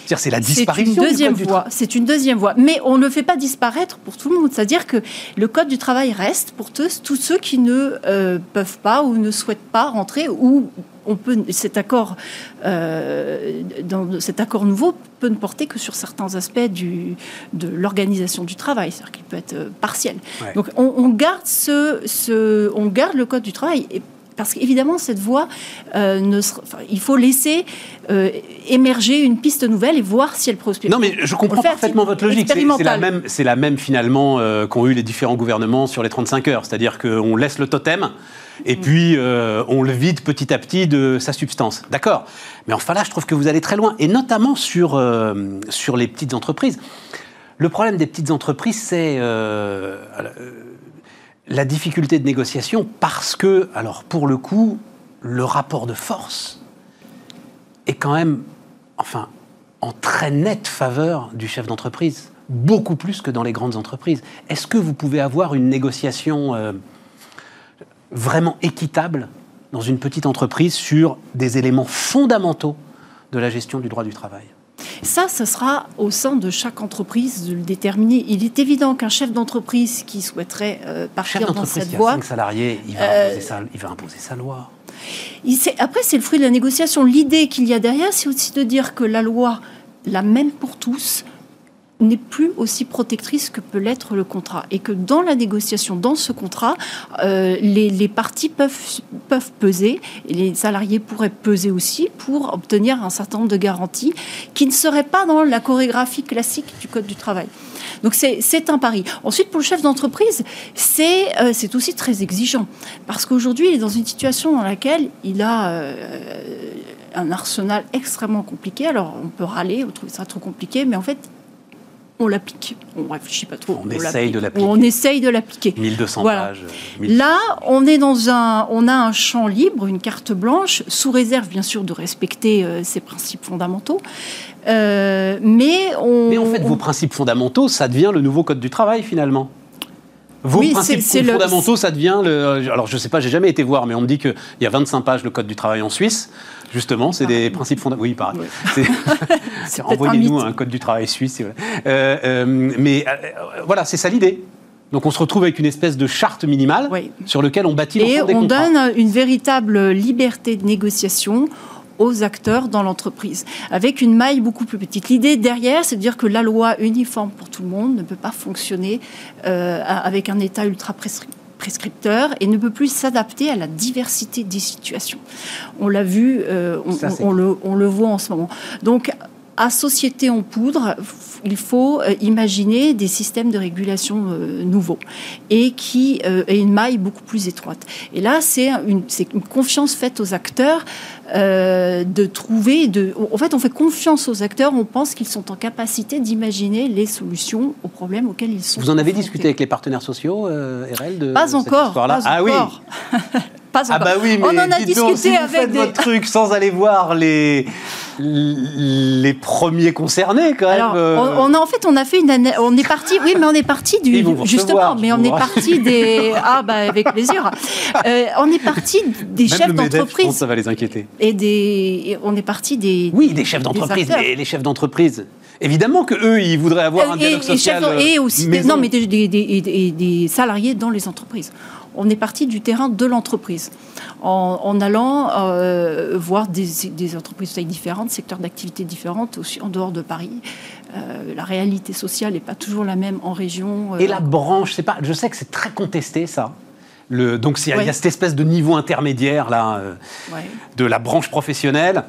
C'est la C'est disparition une du deuxième du voie. C'est une deuxième voie. Mais on ne le fait pas disparaître pour tout le monde. C'est-à-dire que le code du travail reste pour tous, tous ceux qui ne euh, peuvent pas ou ne souhaitent pas rentrer ou on peut cet accord euh, dans cet accord nouveau peut ne porter que sur certains aspects du, de l'organisation du travail, c'est-à-dire qu'il peut être euh, partiel. Ouais. Donc on, on garde ce, ce- on garde le code du travail. Et, parce qu'évidemment, cette voie, euh, ne sera- enfin, il faut laisser euh, émerger une piste nouvelle et voir si elle prospère. Non, mais je comprends parfaitement votre logique. C'est- la même, c'est la même finalement euh, qu'ont eu les différents gouvernements sur les 35 heures. C'est-à-dire qu'on laisse le totem Mm. et puis euh, on le vide petit à petit de sa substance. D'accord. Mais enfin là, je trouve que vous allez très loin, et notamment sur, sur les petites entreprises. Le problème des petites entreprises, c'est la difficulté de négociation parce que, alors pour le coup, le rapport de force est quand même, enfin, en très nette faveur du chef d'entreprise, beaucoup plus que dans les grandes entreprises. Est-ce que vous pouvez avoir une négociation euh, vraiment équitable dans une petite entreprise sur des éléments fondamentaux de la gestion du droit du travail? Ça, ce sera au sein de chaque entreprise de le déterminer. Il est évident qu'un chef d'entreprise qui souhaiterait euh, Chef partir dans cette qui a voie, 5 salariés, il va, Euh, imposer sa, il va imposer sa loi. Il sait- après, c'est le fruit de la négociation. L'idée qu'il y a derrière, c'est aussi de dire que la loi, la même pour tous, n'est plus aussi protectrice que peut l'être le contrat. Et que dans la négociation, dans ce contrat, euh, les, les parties peuvent, peuvent peser, et les salariés pourraient peser aussi pour obtenir un certain nombre de garanties qui ne seraient pas dans la chorégraphie classique du Code du travail. Donc c'est un pari. Ensuite, pour le chef d'entreprise, c'est euh, c'est aussi très exigeant. Parce qu'aujourd'hui, il est dans une situation dans laquelle il a euh, un arsenal extrêmement compliqué. Alors, on peut râler, on trouve ça trop compliqué, mais en fait, on l'applique. On réfléchit pas trop. On essaye de l'appliquer. On essaye de l'appliquer. 1200 Voilà. pages. euh, 1000 Là, on est dans un, on a un champ libre, une carte blanche, sous réserve bien sûr de respecter euh, ces principes fondamentaux. Euh, mais on. Mais en fait, on- vos principes fondamentaux, ça devient le nouveau code du travail finalement. Vos Oui, principes c'est- c'est le- fondamentaux, ça devient le. Alors, je sais pas, j'ai jamais été voir, mais on me dit qu'il y a 25 pages le code du travail en Suisse. Justement, c'est des principes fondamentaux. Oui, pareil. Un Envoyez-nous un, code du travail suisse. Euh, euh, mais euh, voilà, c'est ça l'idée. Donc, on se retrouve avec une espèce de charte minimale Oui. sur lequel on bâtit Et des on contrats. donne une véritable liberté de négociation aux acteurs dans l'entreprise, avec une maille beaucoup plus petite. L'idée derrière, c'est de dire que la loi uniforme pour tout le monde ne peut pas fonctionner euh, avec un État ultra prescripteur et ne peut plus s'adapter à la diversité des situations. On l'a vu, euh, on, le, on, le, voit en ce moment. Donc, à Société en poudre, il faut euh, imaginer des systèmes de régulation euh, nouveaux et qui euh, aient une maille beaucoup plus étroite. Et là, c'est une, une, confiance faite aux acteurs de trouver. De, en fait, on fait confiance aux acteurs. On pense qu'ils sont en capacité d'imaginer les solutions aux problèmes auxquels ils sont. Vous en avez discuté avec les partenaires sociaux, RL de Pas encore. Ah encore. oui. ah bah oui, mais on en a discuté avec faites votre truc sans aller voir les les premiers concernés quand même. Alors, euh. on, a en fait on a fait une on est parti oui mais on est parti du justement mais on est parti des ah bah avec plaisir euh, on est parti des chefs d'entreprise. Ça va les inquiéter. Et des on est parti des oui des chefs d'entreprise les, chefs d'entreprise. Évidemment que eux, ils voudraient avoir un dialogue social. Et, aussi, non, mais des, des, des, salariés dans les entreprises on est parti du terrain de l'entreprise, en, allant euh, voir des, entreprises de taille différentes, secteurs d'activité différentes, aussi en dehors de Paris. Euh, la réalité sociale n'est pas toujours la même en région. Euh, Et la branche, c'est pas. Je sais que c'est très contesté ça. Le, donc il y, a cette espèce de niveau intermédiaire là de la branche professionnelle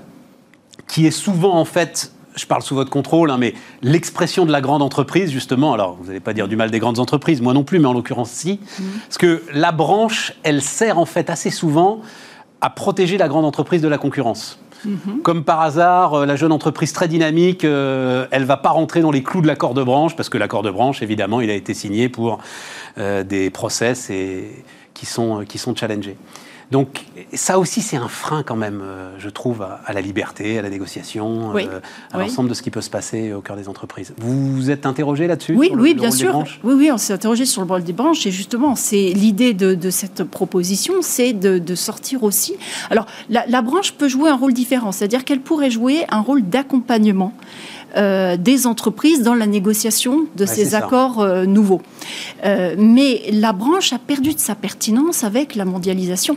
qui est souvent en fait je parle sous votre contrôle, hein, mais l'expression de la grande entreprise, justement, alors vous n'allez pas dire du mal des grandes entreprises, moi non plus, mais en l'occurrence si, mmh. parce que la branche, elle sert en fait assez souvent à protéger la grande entreprise de la concurrence. Mmh. Comme par hasard, euh, la jeune entreprise très dynamique, euh, elle va pas rentrer dans les clous de l'accord de branche, parce que l'accord de branche, évidemment, il a été signé pour euh, des process et, qui, sont, qui sont challengés. Donc ça aussi, c'est un frein quand même, euh, je trouve, à, la liberté, à la négociation, euh, à l'ensemble de ce qui peut se passer au cœur des entreprises. Vous vous êtes interrogé là-dessus Oui, oui, bien sûr. Oui, oui, on s'est interrogé sur le rôle des branches et justement, c'est l'idée de, cette proposition, c'est de, sortir aussi. Alors, la branche peut jouer un rôle différent, c'est-à-dire qu'elle pourrait jouer un rôle d'accompagnement. Euh, des entreprises dans la négociation de ces accords euh, nouveaux. Euh, mais la branche a perdu de sa pertinence avec la mondialisation.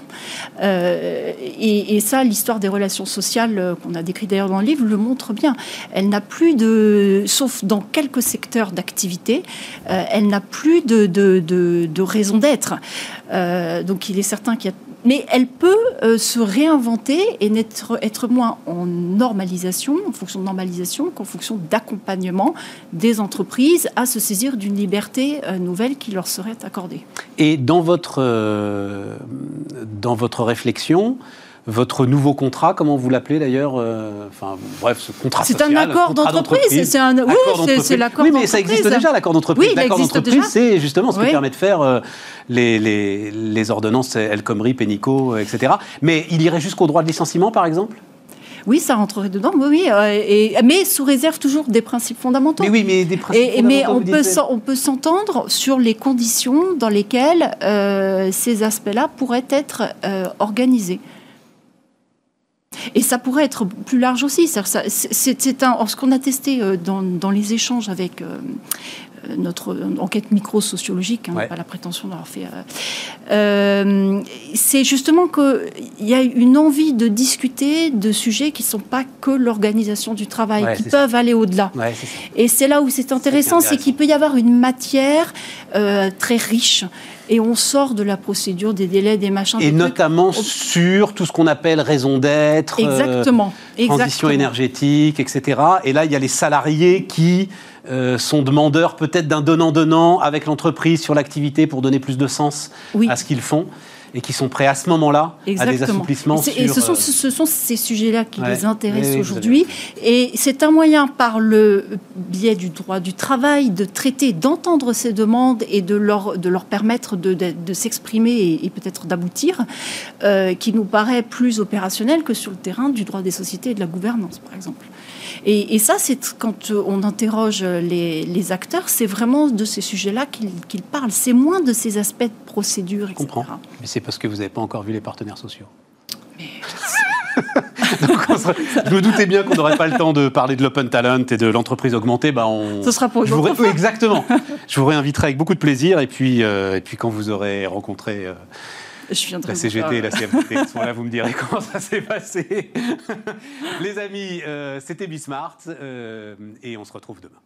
Et, ça, l'histoire des relations sociales qu'on a décrit d'ailleurs dans le livre le montre bien. Elle n'a plus de, sauf dans quelques secteurs d'activité, elle n'a plus de, de, de raison d'être. donc il est certain qu'il y a mais elle peut euh, se réinventer et n'être, être moins en normalisation, en fonction de normalisation, qu'en fonction d'accompagnement des entreprises à se saisir d'une liberté euh, nouvelle qui leur serait accordée. Et dans votre, euh, dans votre réflexion, votre nouveau contrat, comment vous l'appelez d'ailleurs Enfin, bref, ce contrat C'est un accord d'entreprise. C'est un... Oui, c'est l'accord Oui, mais ça existe déjà, l'accord d'entreprise. l'accord d'entreprise, c'est justement ce qui permet de faire les, les, les ordonnances El Khomri, Pénico, etc. Mais il irait jusqu'au droit de licenciement, par exemple? Oui, ça rentrerait dedans, oui, oui euh, et, mais sous réserve toujours des principes fondamentaux. Mais oui, mais des principes et, Mais on peut, on peut s'entendre sur les conditions dans lesquelles euh, ces aspects-là pourraient être euh, organisés. Et ça pourrait être plus large aussi. C'est ce qu'on a testé dans, dans, les échanges avec euh, notre enquête micro-sociologique, hein, pas la prétention d'avoir fait. Euh, euh, c'est justement qu'il y a une envie de discuter de sujets qui ne sont pas que l'organisation du travail, qui peuvent aller au-delà. et c'est là où c'est intéressant, c'est qu'il peut y avoir une matière très riche et on sort de la procédure des délais, des machins. Et notamment sur tout ce qu'on appelle raison d'être, exactement, transition énergétique, etc. Et là, il y a les salariés qui euh, sont demandeurs peut-être d'un donnant-donnant avec l'entreprise sur l'activité pour donner plus de sens à ce qu'ils font et qui sont prêts à ce moment-là à des assouplissements. Et, ce, sont, euh, ce, sont, ces sujets-là qui les intéressent aujourd'hui. Et c'est un moyen, par le biais du droit du travail, de traiter, d'entendre ces demandes et de leur, de leur permettre de, de, s'exprimer et, peut-être d'aboutir, euh, qui nous paraît plus opérationnel que sur le terrain du droit des sociétés et de la gouvernance, par exemple. Et, ça, c'est quand on interroge les, acteurs, c'est vraiment de ces sujets-là qu'ils parlent. C'est moins de ces aspects de procédure, etc. Je comprends. Mais c'est parce que vous n'avez pas encore vu les partenaires sociaux. Mais... je me doutais bien qu'on n'aurait pas le temps de parler de l'open talent et de l'entreprise augmentée. Bah on... Ce sera pour une autre Exactement. je vous réinviterai avec beaucoup de plaisir. Et puis, euh, et puis quand vous aurez rencontré euh, Je viendrai La vous CGT et la CFDT sont là, vous me direz comment ça s'est passé. Les amis, euh, c'était Bismart euh, et on se retrouve demain.